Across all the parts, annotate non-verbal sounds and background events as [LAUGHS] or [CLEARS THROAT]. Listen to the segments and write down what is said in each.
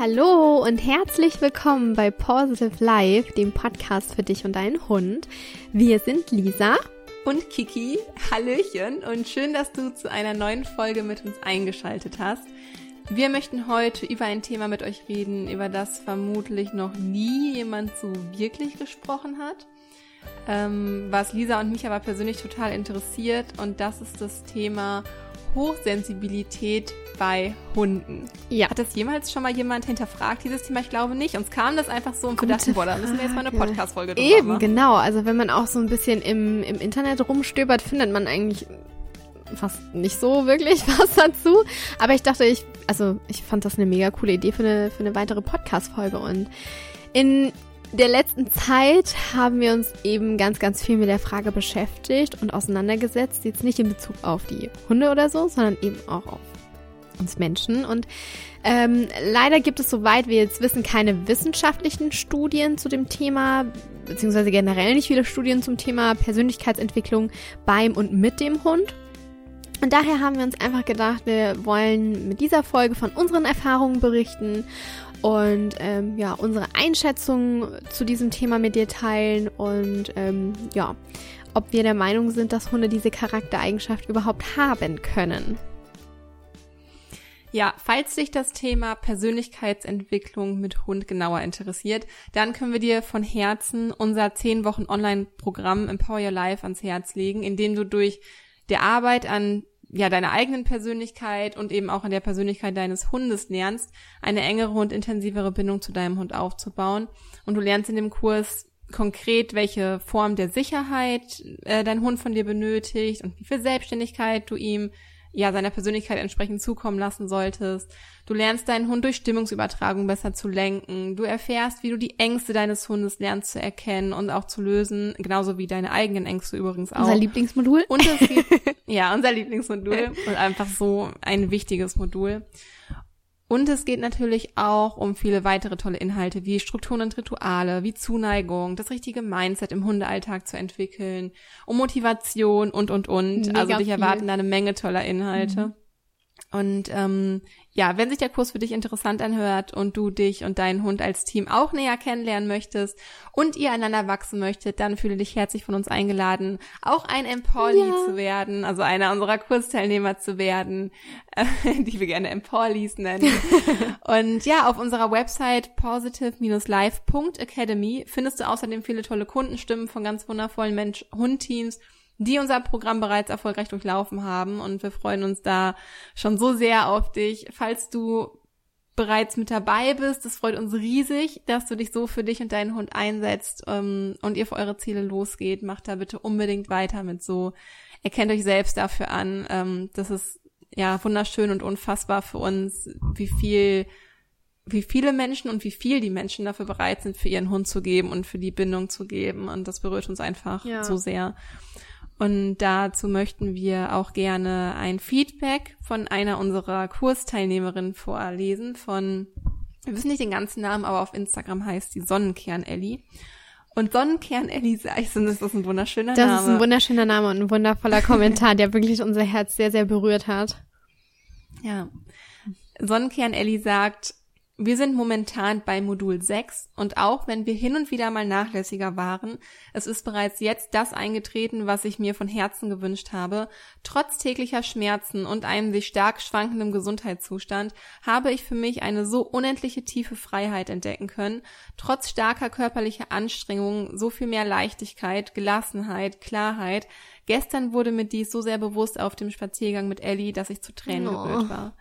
Hallo und herzlich willkommen bei Positive Life, dem Podcast für dich und deinen Hund. Wir sind Lisa und Kiki. Hallöchen und schön, dass du zu einer neuen Folge mit uns eingeschaltet hast. Wir möchten heute über ein Thema mit euch reden, über das vermutlich noch nie jemand so wirklich gesprochen hat, ähm, was Lisa und mich aber persönlich total interessiert und das ist das Thema Hochsensibilität bei Hunden. Ja. Hat das jemals schon mal jemand hinterfragt, dieses Thema? Ich glaube nicht. Uns kam das einfach so und wir dachten, boah, da müssen wir jetzt mal eine Podcast-Folge drüber Eben, machen. genau. Also wenn man auch so ein bisschen im, im Internet rumstöbert, findet man eigentlich fast nicht so wirklich [LAUGHS] was dazu. Aber ich dachte, ich, also ich fand das eine mega coole Idee für eine, für eine weitere Podcast-Folge. Und in der letzten Zeit haben wir uns eben ganz, ganz viel mit der Frage beschäftigt und auseinandergesetzt. Jetzt nicht in Bezug auf die Hunde oder so, sondern eben auch auf uns Menschen. Und ähm, leider gibt es, soweit wir jetzt wissen, keine wissenschaftlichen Studien zu dem Thema, beziehungsweise generell nicht viele Studien zum Thema Persönlichkeitsentwicklung beim und mit dem Hund. Und daher haben wir uns einfach gedacht, wir wollen mit dieser Folge von unseren Erfahrungen berichten und ähm, ja, unsere Einschätzung zu diesem Thema mit dir teilen und ähm, ja, ob wir der Meinung sind, dass Hunde diese Charaktereigenschaft überhaupt haben können. Ja, falls dich das Thema Persönlichkeitsentwicklung mit Hund genauer interessiert, dann können wir dir von Herzen unser 10 Wochen Online-Programm Empower Your Life ans Herz legen, in dem du durch der Arbeit an ja, deiner eigenen Persönlichkeit und eben auch an der Persönlichkeit deines Hundes lernst, eine engere und intensivere Bindung zu deinem Hund aufzubauen. Und du lernst in dem Kurs konkret, welche Form der Sicherheit äh, dein Hund von dir benötigt und wie viel Selbstständigkeit du ihm ja seiner Persönlichkeit entsprechend zukommen lassen solltest. Du lernst deinen Hund durch Stimmungsübertragung besser zu lenken. Du erfährst, wie du die Ängste deines Hundes lernst zu erkennen und auch zu lösen, genauso wie deine eigenen Ängste übrigens auch. Unser Lieblingsmodul. Und es gibt, [LAUGHS] ja, unser Lieblingsmodul und einfach so ein wichtiges Modul. Und es geht natürlich auch um viele weitere tolle Inhalte wie Strukturen und Rituale, wie Zuneigung, das richtige Mindset im Hundealltag zu entwickeln, um Motivation und, und, und. Mega also dich erwarten da eine Menge toller Inhalte. Mhm. Und ähm, ja, wenn sich der Kurs für dich interessant anhört und du dich und deinen Hund als Team auch näher kennenlernen möchtest und ihr einander wachsen möchtet, dann fühle dich herzlich von uns eingeladen, auch ein Empowerly ja. zu werden, also einer unserer Kursteilnehmer zu werden, äh, [LAUGHS] die wir gerne Empowerlies nennen. [LAUGHS] und ja, auf unserer Website positive-life.academy findest du außerdem viele tolle Kundenstimmen von ganz wundervollen Mensch-Hund-Teams die unser Programm bereits erfolgreich durchlaufen haben. Und wir freuen uns da schon so sehr auf dich. Falls du bereits mit dabei bist, das freut uns riesig, dass du dich so für dich und deinen Hund einsetzt ähm, und ihr für eure Ziele losgeht. Macht da bitte unbedingt weiter mit so. Erkennt euch selbst dafür an. Ähm, das ist ja wunderschön und unfassbar für uns, wie viel wie viele Menschen und wie viel die Menschen dafür bereit sind, für ihren Hund zu geben und für die Bindung zu geben. Und das berührt uns einfach ja. so sehr. Und dazu möchten wir auch gerne ein Feedback von einer unserer Kursteilnehmerinnen vorlesen von, wir wissen nicht den ganzen Namen, aber auf Instagram heißt sie Sonnenkern Ellie. Und Sonnenkern Ellie [LAUGHS] Seissen, das ist ein wunderschöner das Name. Das ist ein wunderschöner Name und ein wundervoller Kommentar, der wirklich unser Herz sehr, sehr berührt hat. Ja. Sonnenkern Ellie sagt, wir sind momentan bei Modul 6 und auch wenn wir hin und wieder mal nachlässiger waren, es ist bereits jetzt das eingetreten, was ich mir von Herzen gewünscht habe. Trotz täglicher Schmerzen und einem sich stark schwankenden Gesundheitszustand habe ich für mich eine so unendliche tiefe Freiheit entdecken können, trotz starker körperlicher Anstrengungen so viel mehr Leichtigkeit, Gelassenheit, Klarheit. Gestern wurde mir dies so sehr bewusst auf dem Spaziergang mit Ellie, dass ich zu Tränen oh. gerührt war.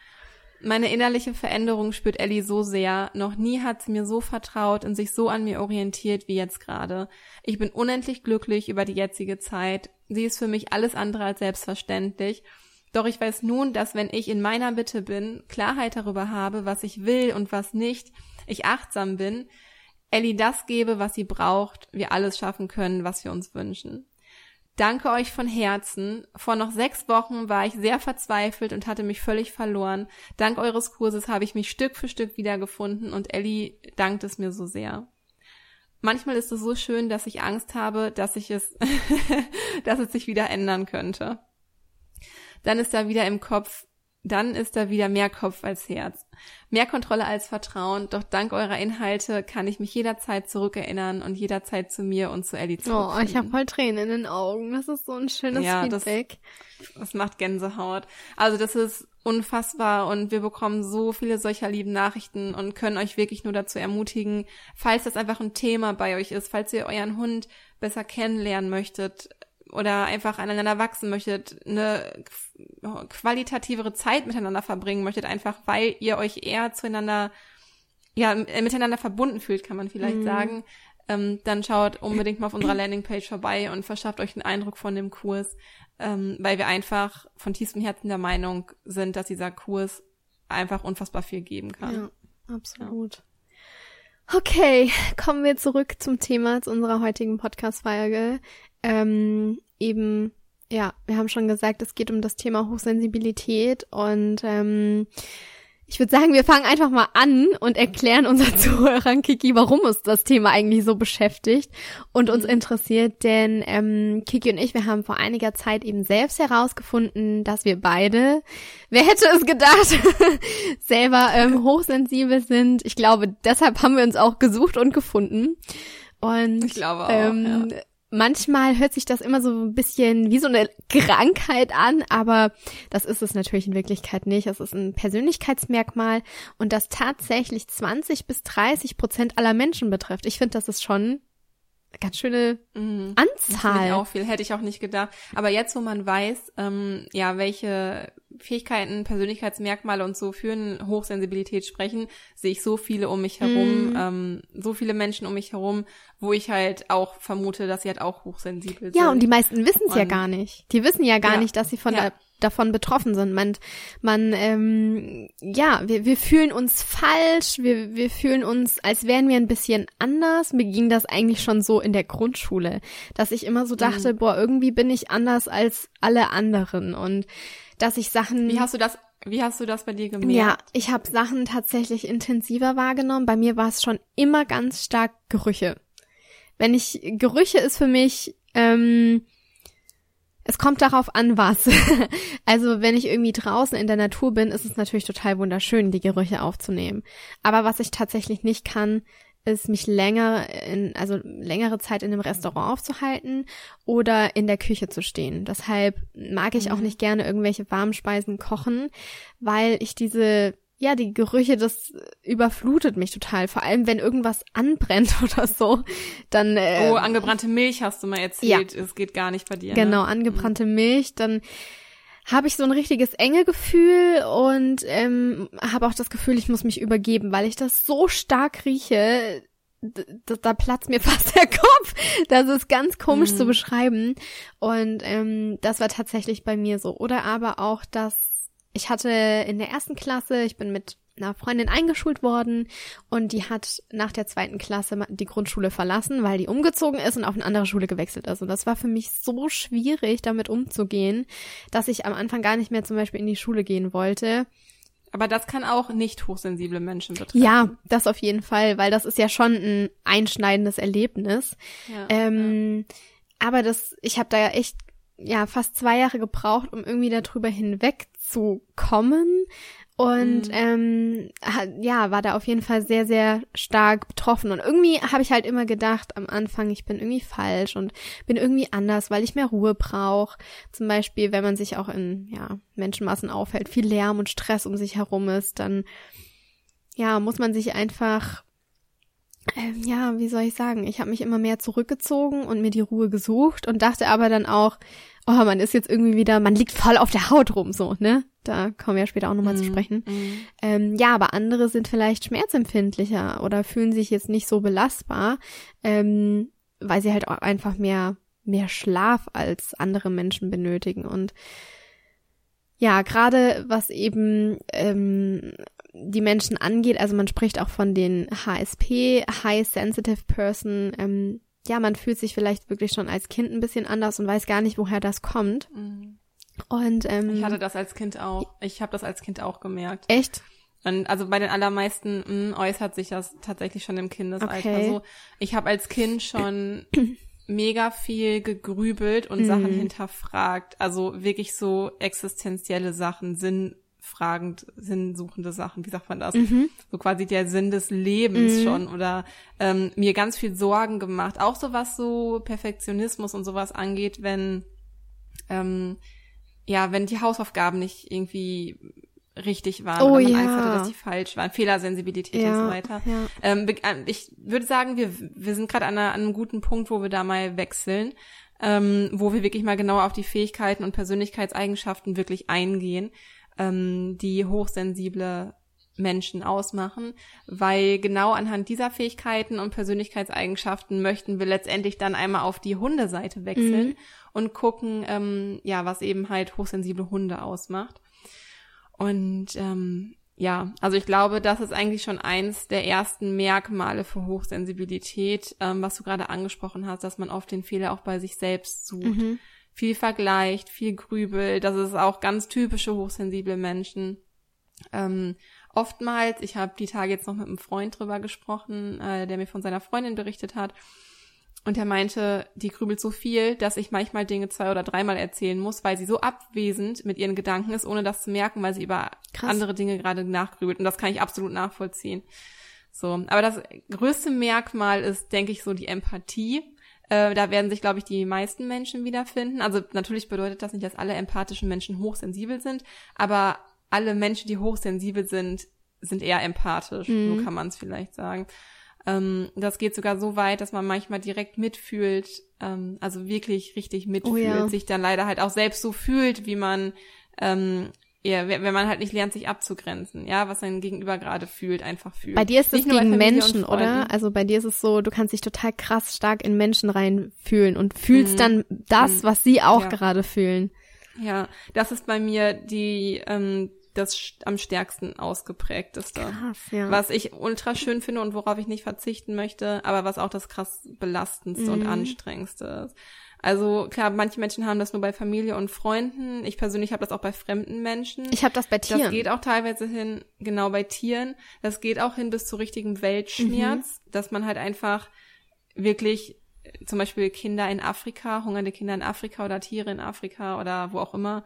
Meine innerliche Veränderung spürt Ellie so sehr. Noch nie hat sie mir so vertraut und sich so an mir orientiert wie jetzt gerade. Ich bin unendlich glücklich über die jetzige Zeit. Sie ist für mich alles andere als selbstverständlich. Doch ich weiß nun, dass wenn ich in meiner Bitte bin, Klarheit darüber habe, was ich will und was nicht, ich achtsam bin, Ellie das gebe, was sie braucht, wir alles schaffen können, was wir uns wünschen. Danke euch von Herzen. Vor noch sechs Wochen war ich sehr verzweifelt und hatte mich völlig verloren. Dank eures Kurses habe ich mich Stück für Stück wiedergefunden und Ellie dankt es mir so sehr. Manchmal ist es so schön, dass ich Angst habe, dass ich es, [LAUGHS] dass es sich wieder ändern könnte. Dann ist da wieder im Kopf, dann ist da wieder mehr Kopf als Herz. Mehr Kontrolle als Vertrauen, doch dank eurer Inhalte kann ich mich jederzeit zurückerinnern und jederzeit zu mir und zu Ellie zurückfinden. Oh, ich habe voll Tränen in den Augen. Das ist so ein schönes ja, Feedback. Das, das macht Gänsehaut. Also das ist unfassbar und wir bekommen so viele solcher lieben Nachrichten und können euch wirklich nur dazu ermutigen, falls das einfach ein Thema bei euch ist, falls ihr euren Hund besser kennenlernen möchtet, oder einfach aneinander wachsen möchtet, eine qualitativere Zeit miteinander verbringen möchtet, einfach weil ihr euch eher zueinander, ja, äh, miteinander verbunden fühlt, kann man vielleicht mhm. sagen, ähm, dann schaut unbedingt mal auf unserer Landingpage vorbei und verschafft euch einen Eindruck von dem Kurs, ähm, weil wir einfach von tiefstem Herzen der Meinung sind, dass dieser Kurs einfach unfassbar viel geben kann. Ja, absolut. Ja. Okay, kommen wir zurück zum Thema, zu unserer heutigen Podcast-Folge ähm, eben, ja, wir haben schon gesagt, es geht um das Thema Hochsensibilität und ähm, ich würde sagen, wir fangen einfach mal an und erklären unseren [LAUGHS] Zuhörern, Kiki, warum uns das Thema eigentlich so beschäftigt und uns mhm. interessiert. Denn ähm, Kiki und ich, wir haben vor einiger Zeit eben selbst herausgefunden, dass wir beide, wer hätte es gedacht, [LAUGHS] selber ähm, [LAUGHS] hochsensibel sind. Ich glaube, deshalb haben wir uns auch gesucht und gefunden. Und ich glaube auch, ähm, ja manchmal hört sich das immer so ein bisschen wie so eine Krankheit an, aber das ist es natürlich in Wirklichkeit nicht. Es ist ein Persönlichkeitsmerkmal und das tatsächlich 20 bis 30 Prozent aller Menschen betrifft. Ich finde, das ist schon ganz schöne mhm. Anzahl. Auch viel, hätte ich auch nicht gedacht. Aber jetzt, wo man weiß, ähm, ja, welche Fähigkeiten, Persönlichkeitsmerkmale und so für eine Hochsensibilität sprechen, sehe ich so viele um mich herum, mhm. ähm, so viele Menschen um mich herum, wo ich halt auch vermute, dass sie halt auch hochsensibel sind. Ja, und die meisten wissen es ja gar nicht. Die wissen ja gar ja. nicht, dass sie von ja. der davon betroffen sind. Man, man, ähm, ja, wir, wir fühlen uns falsch, wir, wir fühlen uns, als wären wir ein bisschen anders. Mir ging das eigentlich schon so in der Grundschule, dass ich immer so mhm. dachte, mhm. boah, irgendwie bin ich anders als alle anderen und dass ich Sachen. Wie hast du das wie hast du das bei dir gemerkt? Ja, ich habe Sachen tatsächlich intensiver wahrgenommen. Bei mir war es schon immer ganz stark Gerüche. Wenn ich Gerüche ist für mich ähm, es kommt darauf an, was. [LAUGHS] also wenn ich irgendwie draußen in der Natur bin, ist es natürlich total wunderschön, die Gerüche aufzunehmen. Aber was ich tatsächlich nicht kann, ist mich länger in, also längere Zeit in einem Restaurant aufzuhalten oder in der Küche zu stehen. Deshalb mag ich auch mhm. nicht gerne irgendwelche warmen Speisen kochen, weil ich diese ja, die Gerüche, das überflutet mich total. Vor allem, wenn irgendwas anbrennt [LAUGHS] oder so, dann. Äh, oh, angebrannte Milch hast du mal erzählt. Ja. Es geht gar nicht bei dir. Genau, ne? angebrannte. Milch, dann habe ich so ein richtiges enge Gefühl und ähm, habe auch das Gefühl, ich muss mich übergeben, weil ich das so stark rieche. Da, da platzt mir [LAUGHS] fast der Kopf. Das ist ganz komisch mhm. zu beschreiben. Und ähm, das war tatsächlich bei mir so. Oder aber auch, dass ich hatte in der ersten Klasse, ich bin mit einer Freundin eingeschult worden und die hat nach der zweiten Klasse die Grundschule verlassen, weil die umgezogen ist und auf eine andere Schule gewechselt ist. Und das war für mich so schwierig, damit umzugehen, dass ich am Anfang gar nicht mehr zum Beispiel in die Schule gehen wollte. Aber das kann auch nicht hochsensible Menschen betreffen. Ja, das auf jeden Fall, weil das ist ja schon ein einschneidendes Erlebnis. Ja, ähm, ja. Aber das, ich habe da ja echt ja fast zwei Jahre gebraucht, um irgendwie darüber hinweg zu kommen. Und mhm. ähm, ja, war da auf jeden Fall sehr, sehr stark betroffen. Und irgendwie habe ich halt immer gedacht am Anfang, ich bin irgendwie falsch und bin irgendwie anders, weil ich mehr Ruhe brauche. Zum Beispiel, wenn man sich auch in ja, Menschenmassen aufhält, viel Lärm und Stress um sich herum ist, dann ja, muss man sich einfach ähm, ja, wie soll ich sagen, ich habe mich immer mehr zurückgezogen und mir die Ruhe gesucht und dachte aber dann auch, oh, man ist jetzt irgendwie wieder, man liegt voll auf der Haut rum, so, ne? Da kommen wir ja später auch nochmal mm, zu mhm, sprechen. Mm. Ähm, ja, aber andere sind vielleicht schmerzempfindlicher oder fühlen sich jetzt nicht so belastbar, ähm, weil sie halt auch einfach mehr, mehr Schlaf als andere Menschen benötigen und ja, gerade was eben ähm, die Menschen angeht, also man spricht auch von den HSP, High Sensitive Person, ähm, ja, man fühlt sich vielleicht wirklich schon als Kind ein bisschen anders und weiß gar nicht, woher das kommt. Mhm. Und ähm, ich hatte das als Kind auch. Ich habe das als Kind auch gemerkt. Echt? Und also bei den allermeisten mh, mm, äußert sich das tatsächlich schon im Kindesalter. Okay. So, ich habe als Kind schon [CLEARS THROAT] mega viel gegrübelt und mhm. Sachen hinterfragt. Also wirklich so existenzielle Sachen, Sinn sinnfragend, sinnsuchende Sachen, wie sagt man das? Mhm. So quasi der Sinn des Lebens mhm. schon oder ähm, mir ganz viel Sorgen gemacht. Auch so was so Perfektionismus und sowas angeht, wenn ähm, ja, wenn die Hausaufgaben nicht irgendwie richtig waren oh, oder man ja. Angst hatte, dass die falsch waren, Fehlersensibilität Ja, und so weiter. ja. Ähm, be- äh, ich würde sagen, wir, wir sind gerade an, einer- an einem guten Punkt, wo wir da mal wechseln, ähm, wo wir wirklich mal genauer auf die Fähigkeiten und Persönlichkeitseigenschaften wirklich eingehen, ähm, die hochsensible Menschen ausmachen, weil genau anhand dieser Fähigkeiten und Persönlichkeitseigenschaften möchten wir letztendlich dann einmal auf die Hundeseite wechseln Mhm. und gucken, ähm, ja, was eben halt hochsensible Hunde ausmacht. Und ähm, ja, also ich glaube, das ist eigentlich schon eins der ersten Merkmale für Hochsensibilität, ähm, was du gerade angesprochen hast, dass man oft den Fehler auch bei sich selbst sucht. Mhm. Viel vergleicht, viel grübelt. Das ist auch ganz typische hochsensible Menschen. Ähm, oftmals, ich habe die Tage jetzt noch mit einem Freund drüber gesprochen, äh, der mir von seiner Freundin berichtet hat. Und er meinte, die grübelt so viel, dass ich manchmal Dinge zwei oder dreimal erzählen muss, weil sie so abwesend mit ihren Gedanken ist, ohne das zu merken, weil sie über Krass. andere Dinge gerade nachgrübelt. Und das kann ich absolut nachvollziehen. So, aber das größte Merkmal ist, denke ich, so die Empathie. Äh, da werden sich, glaube ich, die meisten Menschen wiederfinden. Also natürlich bedeutet das nicht, dass alle empathischen Menschen hochsensibel sind, aber alle Menschen, die hochsensibel sind, sind eher empathisch. Mhm. So kann man es vielleicht sagen. Ähm, das geht sogar so weit, dass man manchmal direkt mitfühlt, ähm, also wirklich richtig mitfühlt, Oh ja. sich dann leider halt auch selbst so fühlt, wie man ähm, ja, wenn man halt nicht lernt, sich abzugrenzen, ja, was sein Gegenüber gerade fühlt, einfach fühlt. Bei dir ist das Nicht nur bei gegen und Menschen, oder? Also bei dir ist es so, du kannst dich total krass stark in Menschen reinfühlen und fühlst Mhm. dann das, Mhm. was sie auch Ja. gerade fühlen. Ja, das ist bei mir die ähm, das am stärksten ausgeprägteste. Krass, ja. Was ich ultra schön finde und worauf ich nicht verzichten möchte, aber was auch das krass belastendste und Mhm. anstrengendste ist. Also klar, manche Menschen haben das nur bei Familie und Freunden. Ich persönlich habe das auch bei fremden Menschen. Ich habe das bei Tieren. Das geht auch teilweise hin, genau bei Tieren. Das geht auch hin bis zu richtigem Weltschmerz, Mhm. dass man halt einfach wirklich äh, zum Beispiel Kinder in Afrika, hungernde Kinder in Afrika oder Tiere in Afrika oder wo auch immer,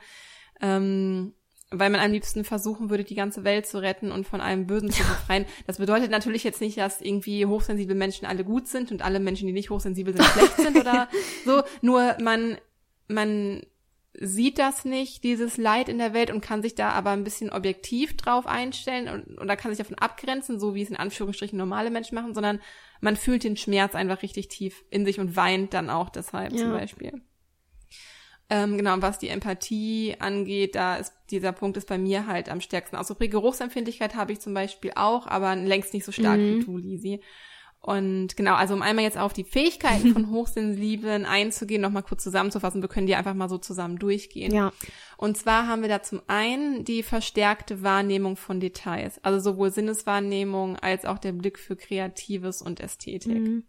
ähm, weil man am liebsten versuchen würde, die ganze Welt zu retten und von einem Bösen zu befreien. Das bedeutet natürlich jetzt nicht, dass irgendwie hochsensible Menschen alle gut sind und alle Menschen, die nicht hochsensibel sind, schlecht sind oder [LAUGHS] so. Nur man, man sieht das nicht, dieses Leid in der Welt und kann sich da aber ein bisschen objektiv drauf einstellen und, oder kann sich davon abgrenzen, so wie es in Anführungsstrichen normale Menschen machen, sondern man fühlt den Schmerz einfach richtig tief in sich und weint dann auch deshalb Ja. zum Beispiel. Ähm, genau, was die Empathie angeht, da ist dieser Punkt ist bei mir halt am stärksten ausgeprägt. Geruchsempfindlichkeit habe ich zum Beispiel auch, aber längst nicht so stark Mhm. wie du, Lisi. Und genau, also um einmal jetzt auf die Fähigkeiten von [LAUGHS] Hochsensiblen einzugehen, nochmal kurz zusammenzufassen, wir können die einfach mal so zusammen durchgehen. ja. Und zwar haben wir da zum einen die verstärkte Wahrnehmung von Details, also sowohl Sinneswahrnehmung als auch der Blick für Kreatives und Ästhetik. Mhm.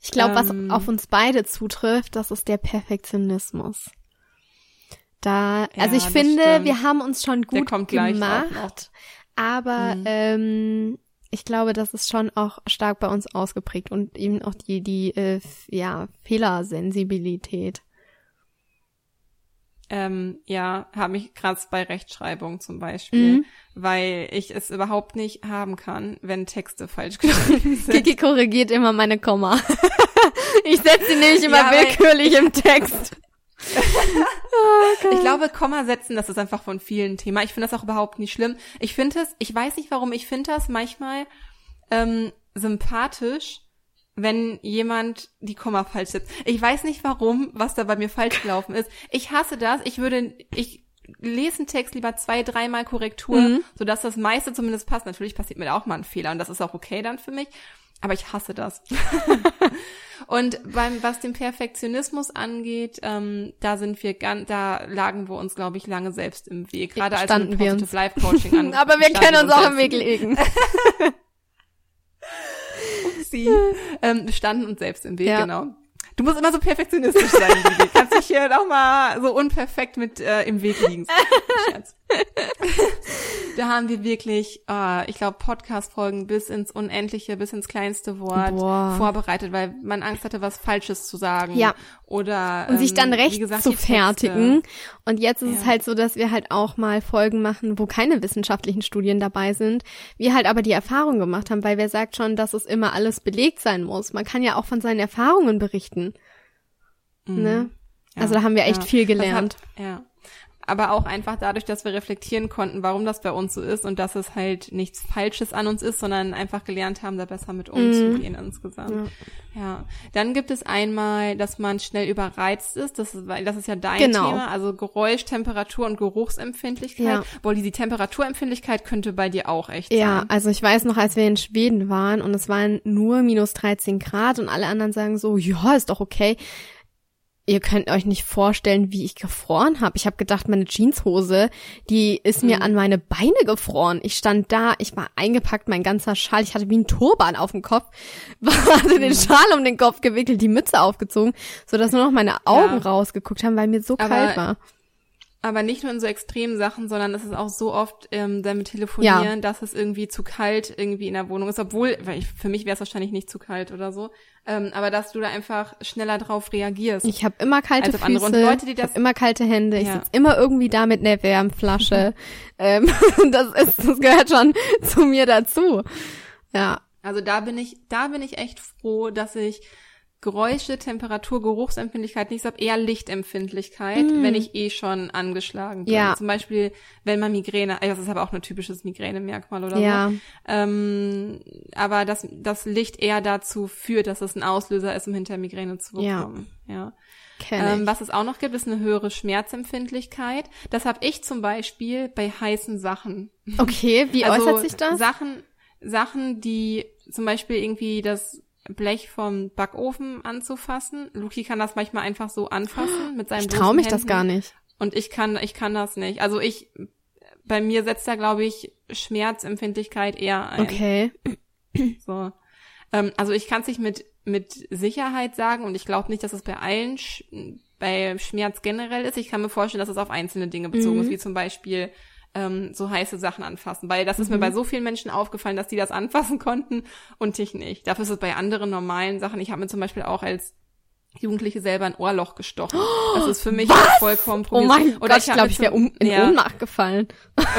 Ich glaube, Ähm, was auf uns beide zutrifft, das ist der Perfektionismus. Da, also Ja, ich finde, stimmt. wir haben uns schon gut gemacht, aber Mhm. ähm, ich glaube, das ist schon auch stark bei uns ausgeprägt und eben auch die die äh, ja Fehlersensibilität. Ähm, ja, habe ich krass bei Rechtschreibung zum Beispiel, Mhm. weil ich es überhaupt nicht haben kann, wenn Texte falsch [LAUGHS] geschrieben sind. Kiki korrigiert immer meine Komma. [LAUGHS] ich setze sie nämlich immer Ja, willkürlich im Text. [LAUGHS] Ich glaube, Komma setzen, das ist einfach von vielen Thema. Ich finde das auch überhaupt nicht schlimm. Ich finde es, ich weiß nicht warum, ich finde das manchmal ähm, sympathisch, wenn jemand die Komma falsch setzt. Ich weiß nicht warum, was da bei mir falsch gelaufen ist. Ich hasse das. Ich würde, ich lese einen Text lieber zwei, dreimal Korrektur, Mhm. sodass das meiste zumindest passt. Natürlich passiert mir da auch mal ein Fehler und das ist auch okay dann für mich. Aber ich hasse das. [LAUGHS] und beim, was den Perfektionismus angeht, ähm, da sind wir ganz, da lagen wir uns, glaube ich, lange selbst im Weg. Gerade als Standen wir mit. Positive Life Coaching [LAUGHS] an. Aber wir können uns auch im Weg legen. [LAUGHS] Sie [LAUGHS] ähm, standen uns selbst im Weg, Ja. genau. Du musst immer so perfektionistisch sein, Lili. Kannst dich hier [LAUGHS] noch mal so unperfekt mit äh, im Weg liegen. [LAUGHS] Scherz. [LAUGHS] da haben wir wirklich, äh, ich glaube, Podcast-Folgen bis ins Unendliche, bis ins kleinste Wort Boah. vorbereitet, weil man Angst hatte, was Falsches zu sagen. Ja. Oder und sich dann ähm, recht gesagt, zu fertigen. Und jetzt ist es Ja. halt so, dass wir halt auch mal Folgen machen, wo keine wissenschaftlichen Studien dabei sind. Wir halt aber die Erfahrung gemacht haben, weil wer sagt schon, dass es immer alles belegt sein muss. Man kann ja auch von seinen Erfahrungen berichten. Ne? Ja. Also da haben wir echt Ja. viel gelernt. Hat, ja. Aber auch einfach dadurch, dass wir reflektieren konnten, warum das bei uns so ist und dass es halt nichts Falsches an uns ist, sondern einfach gelernt haben, da besser mit umzugehen insgesamt. Ja. Dann gibt es einmal, dass man schnell überreizt ist. Das ist, weil das ist ja dein Genau. Thema. Also Geräusch, Temperatur und Geruchsempfindlichkeit. Ja. Wohl, die Temperaturempfindlichkeit könnte bei dir auch echt Ja, sein. also ich weiß noch, als wir in Schweden waren und es waren nur minus 13 Grad und alle anderen sagen so, ja, ist doch okay. Ihr könnt euch nicht vorstellen, wie ich gefroren habe. Ich habe gedacht, meine Jeanshose, die ist mir an meine Beine gefroren. Ich stand da, ich war eingepackt, mein ganzer Schal, ich hatte wie ein Turban auf dem Kopf, [LAUGHS] hatte den Schal um den Kopf gewickelt, die Mütze aufgezogen, sodass nur noch meine Augen Ja. rausgeguckt haben, weil mir so Aber kalt war. Aber nicht nur in so extremen Sachen, sondern es ist auch so oft ähm, damit telefonieren, Ja. dass es irgendwie zu kalt irgendwie in der Wohnung ist, obwohl, weil ich, für mich wäre es wahrscheinlich nicht zu kalt oder so, ähm, aber dass du da einfach schneller drauf reagierst. Ich habe immer kalte Als Füße. Und Leute, die ich hab das- immer kalte Hände, ich Ja. sitz immer irgendwie da mit einer Wärmflasche. [LAUGHS] ähm, [LAUGHS] das ist, das gehört schon [LAUGHS] zu mir dazu. Ja, Also da bin ich, da bin ich echt froh, dass ich Geräusche, Temperatur, Geruchsempfindlichkeit nicht habe, eher Lichtempfindlichkeit, wenn ich eh schon angeschlagen bin. Mm. Ja. Zum Beispiel, wenn man Migräne, das ist aber auch ein typisches Migränemerkmal oder Ja. so. Ähm, aber dass das Licht eher dazu führt, dass es ein Auslöser ist, um hinter Migräne zu Ja. bekommen. Ja. kenne Ähm, was es auch noch gibt, ist eine höhere Schmerzempfindlichkeit. Das habe ich zum Beispiel bei heißen Sachen. Okay, wie [LAUGHS] Also äußert sich das? Sachen, Sachen, die zum Beispiel irgendwie das Blech vom Backofen anzufassen. Luki kann das manchmal einfach so anfassen mit seinem Ich traue mich bloßen das gar Händen. nicht. Und ich kann, ich kann das nicht. Also ich, bei mir setzt da, glaube ich, Schmerzempfindlichkeit eher ein. Okay. So. Ähm, also ich kann es nicht mit, mit Sicherheit sagen und ich glaube nicht, dass es bei allen, Sch bei Schmerz generell ist. Ich kann mir vorstellen, dass es auf einzelne Dinge bezogen Mhm. ist, wie zum Beispiel ähm, so heiße Sachen anfassen. Weil das ist Mhm. mir bei so vielen Menschen aufgefallen, dass die das anfassen [LAUGHS] konnten und ich nicht. Dafür ist es bei anderen normalen Sachen. Ich habe mir zum Beispiel auch als Jugendliche selber ein Ohrloch gestochen. [GASPS] Das ist für mich vollkommen Oh mein Oder Gott, ich glaube, ich wäre um, in ja. Ohnmacht gefallen.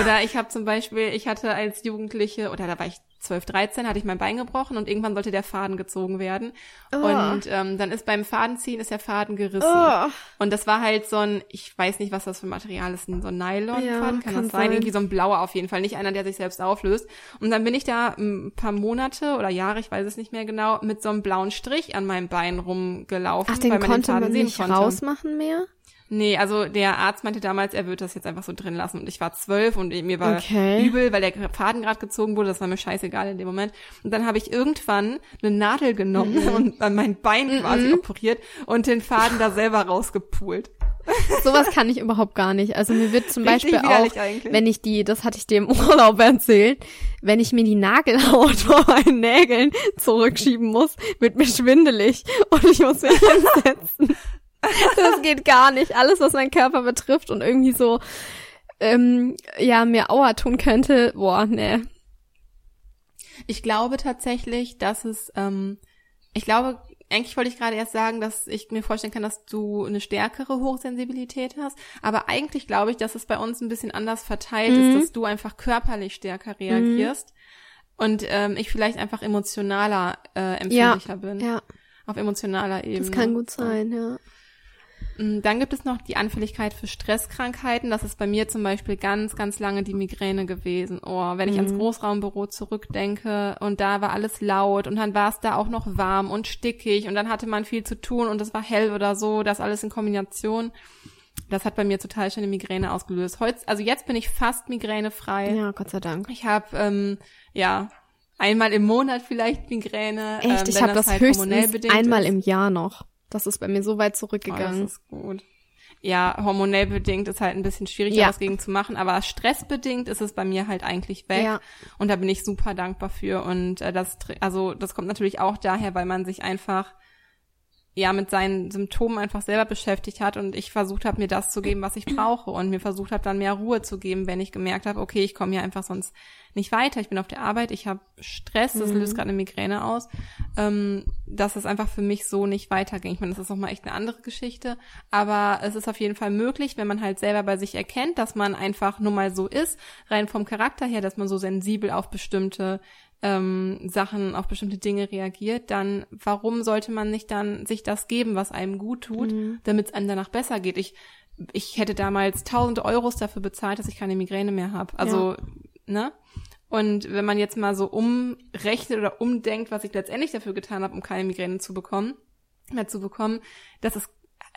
oder ich habe zum Beispiel, ich hatte als Jugendliche, oder da war ich 12, 13, hatte ich mein Bein gebrochen und irgendwann sollte der Faden gezogen werden. Oh. Und ähm, dann ist beim Fadenziehen ist der Faden gerissen. Oh. Und das war halt so ein, ich weiß nicht, was das für ein Material ist, so ein Nylonfaden, Ja, kann, kann das sein? sein. Irgendwie so ein blauer auf jeden Fall, nicht einer, der sich selbst auflöst. Und dann bin ich da ein paar Monate oder Jahre, ich weiß es nicht mehr genau, mit so einem blauen Strich an meinem Bein rumgelaufen, Ach, den weil man konnte den Faden man nicht konnte. rausmachen mehr? Nee, also der Arzt meinte damals, er würde das jetzt einfach so drin lassen. Und ich war zwölf und mir war Okay. übel, weil der Faden gerade gezogen wurde. Das war mir scheißegal in dem Moment. Und dann habe ich irgendwann eine Nadel genommen Mhm. und an mein Bein quasi operiert und den Faden da selber rausgepult. [LAUGHS] Sowas kann ich überhaupt gar nicht. Also mir wird zum Richtig Beispiel auch, eigentlich. wenn ich die, das hatte ich dir im [LAUGHS] Urlaub erzählt, wenn ich mir die Nagelhaut [LAUGHS] vor meinen Nägeln zurückschieben muss, wird mir schwindelig und ich muss mich hinsetzen. [LAUGHS] Das geht gar nicht. Alles, was meinen Körper betrifft und irgendwie so, ähm, ja, mir Aua tun könnte, boah, nee. Ich glaube tatsächlich, dass es, ähm, ich glaube, eigentlich wollte ich gerade erst sagen, dass ich mir vorstellen kann, dass du eine stärkere Hochsensibilität hast. Aber eigentlich glaube ich, dass es bei uns ein bisschen anders verteilt Mhm. ist, dass du einfach körperlich stärker reagierst und ähm, ich vielleicht einfach emotionaler äh, empfindlicher bin. Ja, Auf emotionaler Ebene. das kann gut sein, ja. Mm, Dann gibt es noch die Anfälligkeit für Stresskrankheiten. Das ist bei mir zum Beispiel ganz, ganz lange die Migräne gewesen. Oh, wenn ich ans Großraumbüro zurückdenke und da war alles laut und dann war es da auch noch warm und stickig und dann hatte man viel zu tun und es war hell oder so, das alles in Kombination. Das hat bei mir total eine Migräne ausgelöst. Heute, also jetzt bin ich fast migränefrei. Ja, Gott sei Dank. Ich habe ähm, ja einmal im Monat vielleicht Migräne. Echt, ähm, ich habe das halt hormonell höchstens einmal ist. im Jahr noch. Das ist bei mir so weit Oh, zurückgegangen. das ist gut. Ja, hormonell bedingt ist halt ein bisschen schwierig, Ja. was gegen zu machen, aber stressbedingt ist es bei mir halt eigentlich weg. Ja. Und da bin ich super dankbar für. Und äh, das, also das kommt natürlich auch daher, weil man sich einfach ja mit seinen Symptomen einfach selber beschäftigt hat und ich versucht habe, mir das zu geben, was ich brauche und mir versucht habe, dann mehr Ruhe zu geben, wenn ich gemerkt habe, okay, ich komme hier einfach sonst nicht weiter, ich bin auf der Arbeit, ich habe Stress, das Mhm. löst gerade eine Migräne aus, ähm, dass es einfach für mich so nicht weiterging. Ich meine, das ist nochmal echt eine andere Geschichte, aber es ist auf jeden Fall möglich, wenn man halt selber bei sich erkennt, dass man einfach nur mal so ist, rein vom Charakter her, dass man so sensibel auf bestimmte ähm, Sachen, auf bestimmte Dinge reagiert, dann warum sollte man nicht dann sich das geben, was einem gut tut, Mhm. damit es einem danach besser geht? Ich, ich hätte damals tausende Euros dafür bezahlt, dass ich keine Migräne mehr habe. Also, ne? Und wenn man jetzt mal so umrechnet oder umdenkt, was ich letztendlich dafür getan habe, um keine Migräne zu bekommen, mehr zu bekommen, das ist,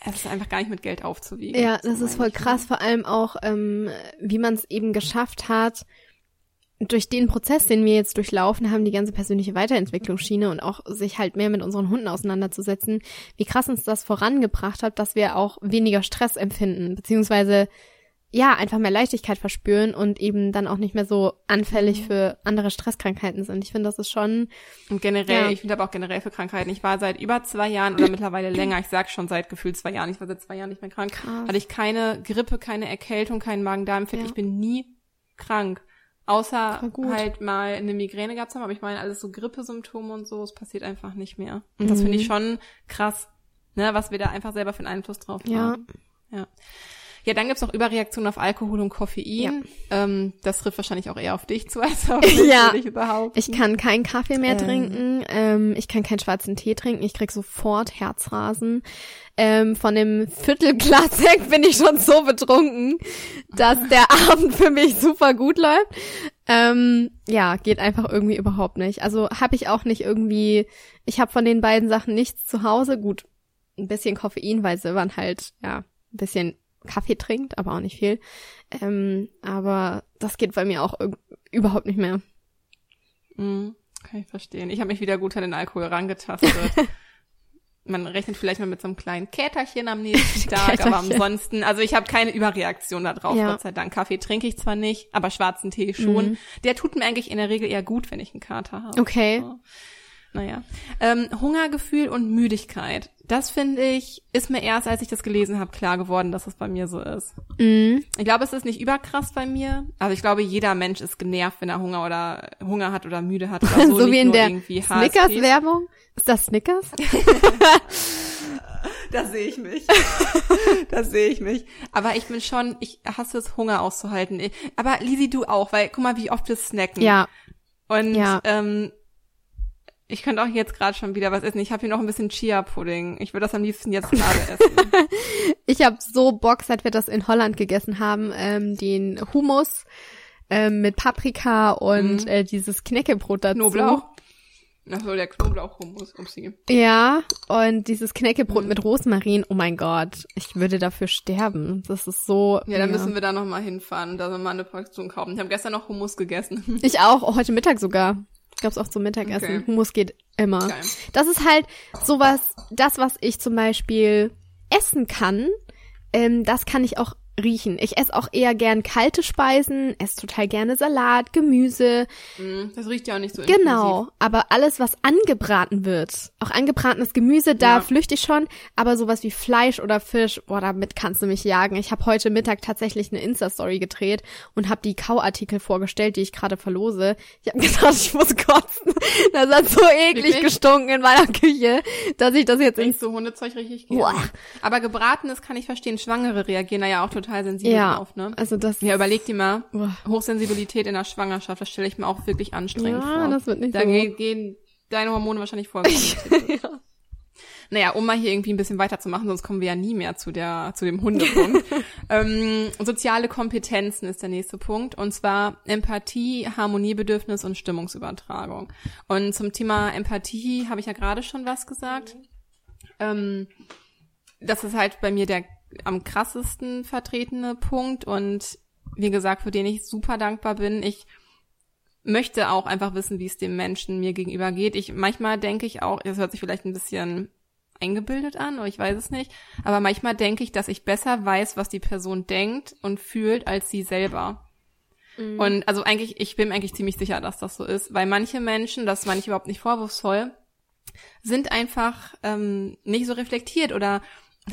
das ist einfach gar nicht mit Geld aufzuwiegen. Ja, das ist voll ne? krass, vor allem auch, ähm, wie man es eben geschafft hat, durch den Prozess, den wir jetzt durchlaufen haben, die ganze persönliche Weiterentwicklungsschiene und auch sich halt mehr mit unseren Hunden auseinanderzusetzen, wie krass uns das vorangebracht hat, dass wir auch weniger Stress empfinden, beziehungsweise ja, einfach mehr Leichtigkeit verspüren und eben dann auch nicht mehr so anfällig für andere Stresskrankheiten sind. Ich finde, das ist schon, Und generell, Ja. ich finde aber auch generell für Krankheiten. Ich war seit über zwei Jahren oder mittlerweile länger, ich sag schon seit gefühlt zwei Jahren, ich war seit zwei Jahren nicht mehr krank, Krass. hatte ich keine Grippe, keine Erkältung, keinen Magen-Darm-Infekt. Ja. Ich bin nie krank. Außer halt mal eine Migräne gehabt haben, aber ich meine alles so Grippesymptome und so, es passiert einfach nicht mehr. Und das finde ich Mhm. schon krass, ne, was wir da einfach selber für einen Einfluss drauf Ja. haben. Ja. Ja, dann gibt's noch Überreaktionen auf Alkohol und Koffein. Ähm, das trifft wahrscheinlich auch eher auf dich zu als [LAUGHS] auf mich, Ja. würde ich behaupten. ich kann keinen Kaffee mehr Ähm. trinken, ähm, ich kann keinen schwarzen Tee trinken, ich krieg sofort Herzrasen. Ähm, von dem Viertelglas Sekt bin ich schon so betrunken, dass der [LAUGHS] Abend für mich super gut läuft. Ähm, ja, geht einfach irgendwie überhaupt nicht. Also habe ich auch nicht irgendwie, ich habe von den beiden Sachen nichts zu Hause. Gut, ein bisschen Koffein, weil Silvan halt, ja, ein bisschen Kaffee trinkt, aber auch nicht viel. Ähm, aber das geht bei mir auch überhaupt nicht mehr. Mhm, kann ich verstehen. Ich habe mich wieder gut an den Alkohol rangetastet. [LAUGHS] Man rechnet vielleicht mal mit so einem kleinen Käterchen am nächsten [LAUGHS] Tag, aber ansonsten, also ich habe keine Überreaktion da drauf, Ja. Gott sei Dank. Kaffee trinke ich zwar nicht, aber schwarzen Tee schon. Mhm. Der tut mir eigentlich in der Regel eher gut, wenn ich einen Kater habe. Okay. So. Naja. Ähm, Hungergefühl und Müdigkeit. Das finde ich, ist mir erst, als ich das gelesen habe, klar geworden, dass das bei mir so ist. Mhm. Ich glaube, es ist nicht überkrass bei mir. Also ich glaube, jeder Mensch ist genervt, wenn er Hunger oder Hunger hat oder müde hat oder [LAUGHS] so. So, wie in der. Snickers-Werbung. Ist das Snickers? [LAUGHS] Da sehe ich mich. da sehe ich mich. Aber ich bin schon, ich hasse es, Hunger auszuhalten. Aber Lisi, du auch, weil guck mal, wie oft wir snacken. Ja. Und Ja. ähm, ich könnte auch jetzt gerade schon wieder was essen. Ich habe hier noch ein bisschen Chia-Pudding. Ich würde das am liebsten jetzt [LAUGHS] gerade essen. Ich habe so Bock, seit wir das in Holland gegessen haben, ähm, den Hummus ähm, mit Paprika und Mhm. äh, dieses Knäckebrot dazu. Knoblauch. Achso, der Knoblauchhummus. Upsi. Ja, und dieses Knäckebrot Mhm. mit Rosmarin. Oh mein Gott, ich würde dafür sterben. Das ist so. Ja, dann müssen wir da noch mal hinfahren und da so mal eine Portion kaufen. Ich habe gestern noch Hummus gegessen. Ich auch, heute Mittag sogar. Gab's auch zum Mittagessen. Okay. Hummus geht immer. Geil. Das ist halt sowas, das, was ich zum Beispiel essen kann, ähm, das kann ich auch riechen. Ich esse auch eher gern kalte Speisen, esse total gerne Salat, Gemüse, Mm, Das riecht ja auch nicht so genau. Aber alles, was angebraten wird, auch angebratenes Gemüse, da Ja. flüchte ich schon. Aber sowas wie Fleisch oder Fisch, boah, damit kannst du mich jagen. Ich habe heute Mittag tatsächlich eine Insta-Story gedreht und habe die Kauartikel vorgestellt, die ich gerade verlose. Ich habe [LAUGHS] gedacht, ich muss kotzen. Das hat so eklig Wirklich? gestunken in meiner Küche, dass ich das jetzt ins so Hundezeug richtig. Boah. Aber gebratenes kann ich verstehen. Schwangere reagieren da ja auch total sensibel ja, drauf, ne? also das Ja, überleg dir mal. Hochsensibilität in der Schwangerschaft, das stelle ich mir auch wirklich anstrengend Ja, vor. das wird nicht da so. gehen, gehen deine Hormone wahrscheinlich voll. [LAUGHS] ja. Naja, um mal hier irgendwie ein bisschen weiterzumachen, sonst kommen wir ja nie mehr zu der, zu dem Hundepunkt. [LAUGHS] ähm, soziale Kompetenzen ist der nächste Punkt. Und zwar Empathie, Harmoniebedürfnis und Stimmungsübertragung. Und zum Thema Empathie habe ich ja gerade schon was gesagt. Ähm, das ist halt bei mir der am krassesten vertretene Punkt und wie gesagt, für den ich super dankbar bin. Ich möchte auch einfach wissen, wie es dem Menschen mir gegenüber geht. Ich manchmal denke ich auch, das hört sich vielleicht ein bisschen eingebildet an, oder ich weiß es nicht, aber manchmal denke ich, dass ich besser weiß, was die Person denkt und fühlt als sie selber. Und also eigentlich, ich bin eigentlich ziemlich sicher, dass das so ist, weil manche Menschen, das meine ich überhaupt nicht vorwurfsvoll, sind einfach ähm, nicht so reflektiert oder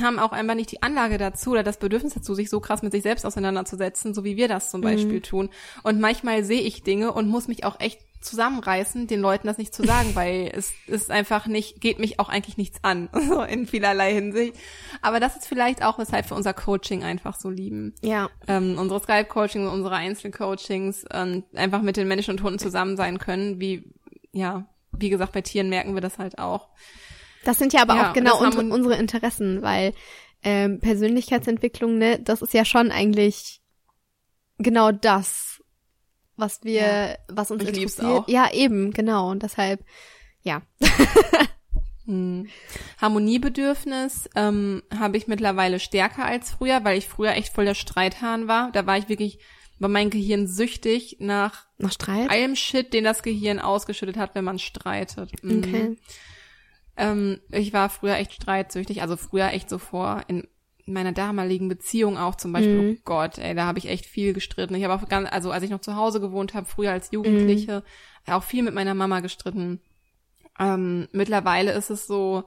haben auch einfach nicht die Anlage dazu oder das Bedürfnis dazu, sich so krass mit sich selbst auseinanderzusetzen, so wie wir das zum Beispiel mhm. tun. Und manchmal sehe ich Dinge und muss mich auch echt zusammenreißen, den Leuten das nicht zu sagen, [LAUGHS] weil es ist einfach nicht, geht mich auch eigentlich nichts an, [LAUGHS] so in vielerlei Hinsicht. Aber das ist vielleicht auch, weshalb wir unser Coaching einfach so lieben. Ja. Ähm, unsere Skype-Coachings, unsere Einzelcoachings, ähm, einfach mit den Menschen und Hunden zusammen sein können, wie, ja, wie gesagt, bei Tieren merken wir das halt auch. Das sind ja aber ja, auch genau unsere, unsere Interessen, weil ähm, Persönlichkeitsentwicklung, ne, das ist ja schon eigentlich genau das, was wir, ja. was uns ich interessiert. Auch. Ja, eben, genau. Und deshalb, ja. [LAUGHS] hm. Harmoniebedürfnis ähm, habe ich mittlerweile stärker als früher, weil ich früher echt voll der Streithahn war. Da war ich wirklich, war mein Gehirn süchtig nach, nach Streit? allem Shit, den das Gehirn ausgeschüttet hat, wenn man streitet. Mhm. Okay. Ähm, ich war früher echt streitsüchtig, also früher echt so vor in meiner damaligen Beziehung auch zum Beispiel, mhm. oh Gott, ey, da habe ich echt viel gestritten. Ich habe auch ganz, also als ich noch zu Hause gewohnt habe, früher als Jugendliche, mhm. auch viel mit meiner Mama gestritten. Ähm, mittlerweile ist es so,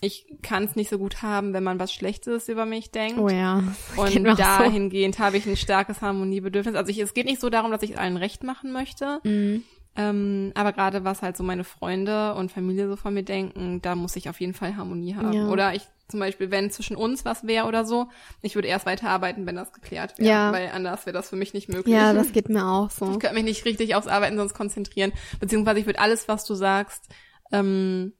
ich kann es nicht so gut haben, wenn man was Schlechtes über mich denkt. Oh ja. [LAUGHS] Und dahingehend so. habe ich ein starkes Harmoniebedürfnis. Also ich, es geht nicht so darum, dass ich allen recht machen möchte. Mhm. Ähm, aber gerade was halt so meine Freunde und Familie so von mir denken, da muss ich auf jeden Fall Harmonie haben. Ja. Oder ich zum Beispiel, wenn zwischen uns was wäre oder so, ich würde erst weiterarbeiten, wenn das geklärt wäre. Ja. Weil anders wäre das für mich nicht möglich. Ja, [LAUGHS] das geht mir auch so. Ich könnte mich nicht richtig aufs Arbeiten sonst konzentrieren. Beziehungsweise ich würde alles, was du sagst, ähm,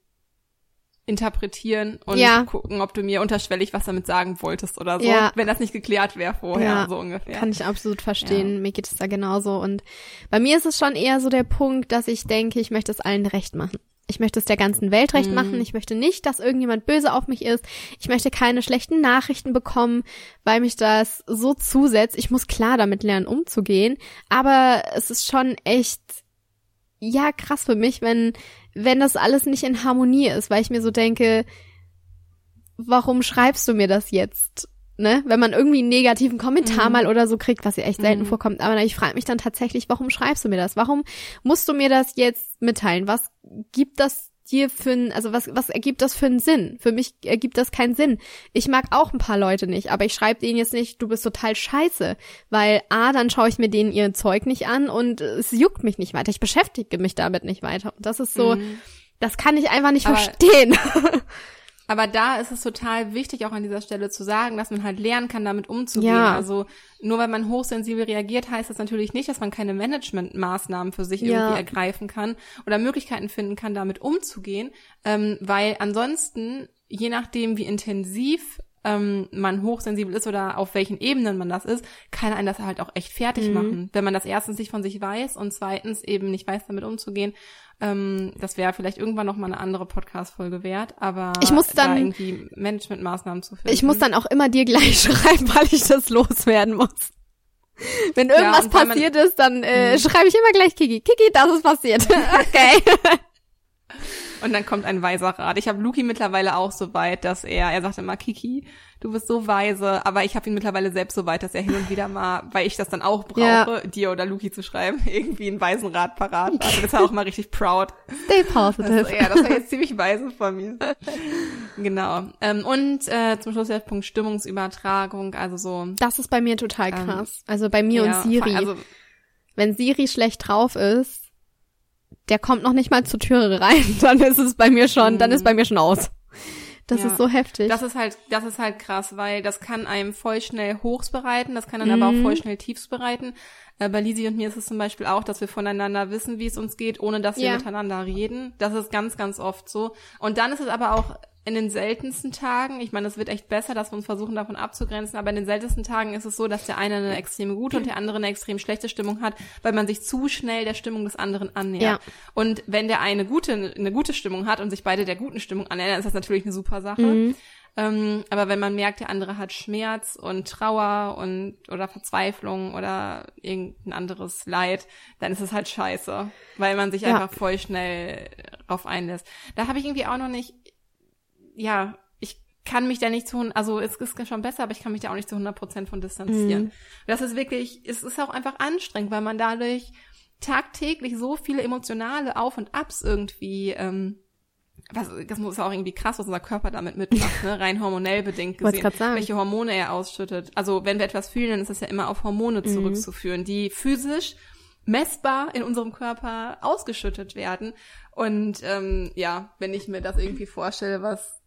interpretieren und ja. gucken, ob du mir unterschwellig was damit sagen wolltest oder so, ja. wenn das nicht geklärt wäre vorher, ja. so ungefähr. Kann ich absolut verstehen. Mir geht es da genauso. Und bei mir ist es schon eher so der Punkt, dass ich denke, ich möchte es allen recht machen. Ich möchte es der ganzen Welt recht mhm. machen. Ich möchte nicht, dass irgendjemand böse auf mich ist. Ich möchte keine schlechten Nachrichten bekommen, weil mich das so zusetzt. Ich muss klar damit lernen, umzugehen. Aber es ist schon echt, ja, krass für mich, wenn wenn das alles nicht in Harmonie ist, weil ich mir so denke, warum schreibst du mir das jetzt? Ne? Wenn man irgendwie einen negativen Kommentar mhm. mal oder so kriegt, was ja echt selten mhm. vorkommt, aber ich frage mich dann tatsächlich, warum schreibst du mir das? Warum musst du mir das jetzt mitteilen? Was gibt das dir für ein, also was, was ergibt das für einen Sinn? Für mich ergibt das keinen Sinn. Ich mag auch ein paar Leute nicht, aber ich schreibe denen jetzt nicht, du bist total scheiße, weil A, dann schaue ich mir denen ihr Zeug nicht an und es juckt mich nicht weiter. Ich beschäftige mich damit nicht weiter. Und das ist so, mhm. das kann ich einfach nicht aber verstehen. [LAUGHS] Aber da ist es total wichtig, auch an dieser Stelle zu sagen, dass man halt lernen kann, damit umzugehen. Ja. Also nur weil man hochsensibel reagiert, heißt das natürlich nicht, dass man keine Managementmaßnahmen für sich ja. irgendwie ergreifen kann oder Möglichkeiten finden kann, damit umzugehen. Ähm, weil ansonsten, je nachdem, wie intensiv ähm, man hochsensibel ist oder auf welchen Ebenen man das ist, kann einen das halt auch echt fertig mhm. machen. Wenn man das erstens nicht von sich weiß und zweitens eben nicht weiß, damit umzugehen. Ähm, das wäre vielleicht irgendwann noch mal eine andere Podcast-Folge wert, aber ich muss dann da irgendwie Managementmaßnahmen zu finden. Ich muss dann auch immer dir gleich [LAUGHS] schreiben, weil ich das loswerden muss. Wenn irgendwas ja, passiert man, ist, dann äh, mhm. schreibe ich immer gleich Kiki. Kiki, das ist passiert. [LAUGHS] okay. Und dann kommt ein weiser Rat. Ich habe Luki mittlerweile auch so weit, dass er, er sagt immer, Kiki, du bist so weise, aber ich habe ihn mittlerweile selbst so weit, dass er hin und wieder mal, weil ich das dann auch brauche, ja. dir oder Luki zu schreiben, [LAUGHS] irgendwie einen weisen Rat parat. Also das war auch mal richtig proud. Stay positive. Also, ja, das war jetzt ziemlich weise von mir. genau. Ähm, und äh, zum Schluss der Punkt Stimmungsübertragung, also so. Das ist bei mir total ähm, krass. Ähm, also bei mir ja, und Siri. Also, wenn Siri schlecht drauf ist, der kommt noch nicht mal zur Türe rein, [LAUGHS] dann ist es bei mir schon, mhm. dann ist bei mir schon aus. Das ja. ist so heftig. Das ist halt, das ist halt krass, weil das kann einem voll schnell Hochs bereiten, das kann dann mhm. aber auch voll schnell Tiefs bereiten. Äh, bei Lisi und mir ist es zum Beispiel auch, dass wir voneinander wissen, wie es uns geht, ohne dass wir ja. miteinander reden. Das ist ganz, ganz oft so. Und dann ist es aber auch in den seltensten Tagen, ich meine, es wird echt besser, dass wir uns versuchen, davon abzugrenzen, aber in den seltensten Tagen ist es so, dass der eine eine extrem gute und der andere eine extrem schlechte Stimmung hat, weil man sich zu schnell der Stimmung des anderen annähert. Ja. Und wenn der eine gute, eine gute Stimmung hat und sich beide der guten Stimmung annähern, ist das natürlich eine super Sache. Mhm. Ähm, aber wenn man merkt, der andere hat Schmerz und Trauer und oder Verzweiflung oder irgendein anderes Leid, dann ist es halt scheiße, weil man sich ja. einfach voll schnell drauf einlässt. Da habe ich irgendwie auch noch nicht ja, ich kann mich da nicht zu, also es ist schon besser, aber ich kann mich da auch nicht zu 100 Prozent von distanzieren. Mhm. Das ist wirklich, es ist auch einfach anstrengend, weil man dadurch tagtäglich so viele emotionale Auf und Abs irgendwie ähm, was, das muss auch irgendwie krass, was unser Körper damit mitmacht, ne? [LAUGHS] rein hormonell bedingt gesehen, sagen. welche Hormone er ausschüttet. Also wenn wir etwas fühlen, dann ist das ja immer auf Hormone Mhm. zurückzuführen, die physisch messbar in unserem Körper ausgeschüttet werden. Und ähm, ja, wenn ich mir das irgendwie vorstelle, was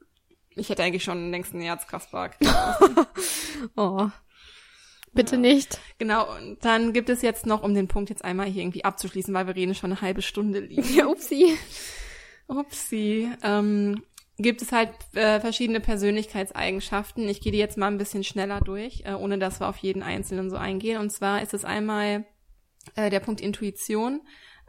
ich hätte eigentlich schon längst einen Herzkasper. [LAUGHS] Oh. Bitte nicht. genau, und dann gibt es jetzt noch, um den Punkt jetzt einmal hier irgendwie abzuschließen, weil wir reden schon eine halbe Stunde liegen. Ja, [LAUGHS] upsi. Upsi. Ähm, gibt es halt äh, verschiedene Persönlichkeitseigenschaften. Ich gehe die jetzt mal ein bisschen schneller durch, äh, ohne dass wir auf jeden einzelnen so eingehen. Und zwar ist es einmal äh, der Punkt Intuition,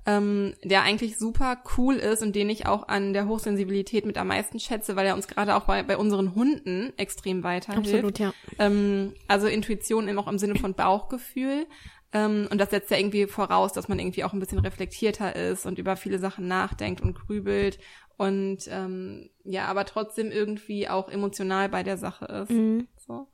ähm, der eigentlich super cool ist und den ich auch an der Hochsensibilität mit am meisten schätze, weil er uns gerade auch bei, bei unseren Hunden extrem weiterhilft. Absolut, ja. Ähm, also Intuition eben auch im Sinne von Bauchgefühl. Ähm, und das setzt ja irgendwie voraus, dass man irgendwie auch ein bisschen reflektierter ist und über viele Sachen nachdenkt und grübelt und ähm, ja, aber trotzdem irgendwie auch emotional bei der Sache ist. Mhm. So.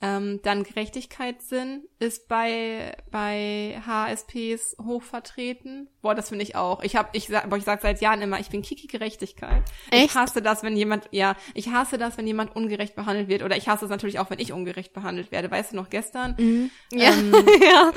Ähm, dann Gerechtigkeitssinn ist bei bei HSPs hoch vertreten. Boah, das finde ich auch. Ich habe ich sag, boah, ich sag seit Jahren immer, ich bin Kiki Gerechtigkeit. Ich Echt? hasse das, wenn jemand ja, ich hasse das, wenn jemand ungerecht behandelt wird oder ich hasse es natürlich auch, wenn ich ungerecht behandelt werde. Weißt du noch gestern? Ja. Ähm, [LAUGHS] ja.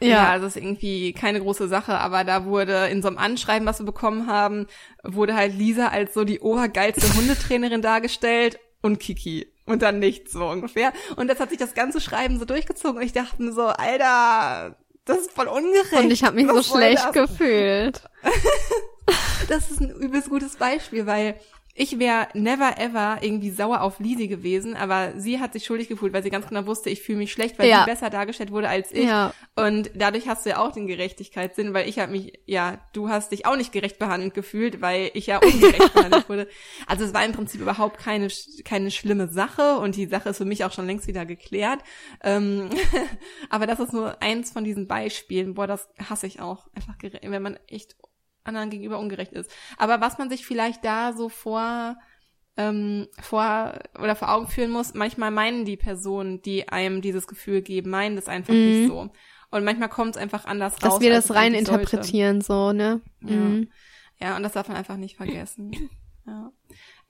Ja, Ja. also ist irgendwie keine große Sache, aber da wurde in so einem Anschreiben, was wir bekommen haben, wurde halt Lisa als so die obergeilste Hundetrainerin dargestellt und Kiki. Und dann nichts so ungefähr. Und das hat sich das ganze Schreiben so durchgezogen und ich dachte mir so, Alter, das ist voll ungerecht. Und ich habe mich so Was soll schlecht das? gefühlt. [LAUGHS] Das ist ein übelst gutes Beispiel, weil ich wäre never ever irgendwie sauer auf Lisi gewesen, aber sie hat sich schuldig gefühlt, weil sie ganz genau wusste, ich fühle mich schlecht, weil Ja. sie besser dargestellt wurde als ich. Ja. Und dadurch hast du ja auch den Gerechtigkeitssinn, weil ich habe mich, ja, du hast dich auch nicht gerecht behandelt gefühlt, weil ich ja ungerecht [LAUGHS] behandelt wurde. Also es war im Prinzip überhaupt keine keine schlimme Sache und die Sache ist für mich auch schon längst wieder geklärt. Ähm, [LAUGHS] aber das ist nur eins von diesen Beispielen. Boah, das hasse ich auch. Einfach, wenn man echt anderen gegenüber ungerecht ist. Aber was man sich vielleicht da so vor ähm, vor oder vor Augen führen muss, manchmal meinen die Personen, die einem dieses Gefühl geben, meinen das einfach nicht so. Und manchmal kommt es einfach anders raus. Dass wir das rein eigentlich sollte. interpretieren, so, ne? Ja. Mhm. Ja, und das darf man einfach nicht vergessen. [LAUGHS] Ja.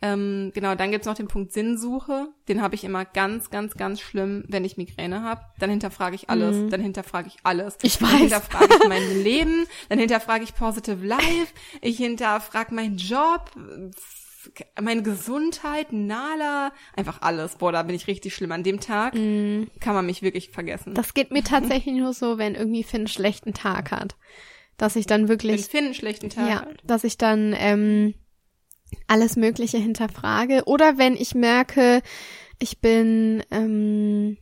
Ähm, genau, dann gibt's noch den Punkt Sinnsuche. Den habe ich immer ganz, ganz, ganz schlimm, wenn ich Migräne habe. Dann hinterfrage ich alles. Dann hinterfrage ich alles. Mhm. Ich Dann weiß. hinterfrage ich mein [LAUGHS] Leben. Dann hinterfrage ich Positive Life. Ich hinterfrage meinen Job, meine Gesundheit, Nala, einfach alles. Boah, da bin ich richtig schlimm. An dem Tag kann man mich wirklich vergessen. Mhm. Das geht mir [LAUGHS] tatsächlich nur so, wenn irgendwie Finn einen schlechten Tag hat. Dass ich dann wenn wirklich, Finn einen schlechten Tag ja, hat. dass ich dann ähm, alles Mögliche hinterfrage. Oder wenn ich merke, ich bin ähm,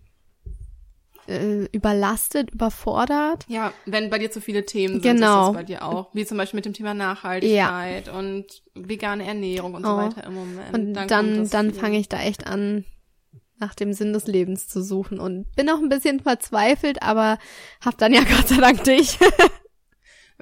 äh, überlastet, überfordert. Ja, wenn bei dir zu viele Themen sind, Genau. ist das bei dir auch. Wie zum Beispiel mit dem Thema Nachhaltigkeit und vegane Ernährung und so Oh. weiter im Moment. Und dann, dann viel. fange ich da echt an, nach dem Sinn des Lebens zu suchen und bin auch ein bisschen verzweifelt, aber hab dann ja [LAUGHS] Gott sei Dank dich.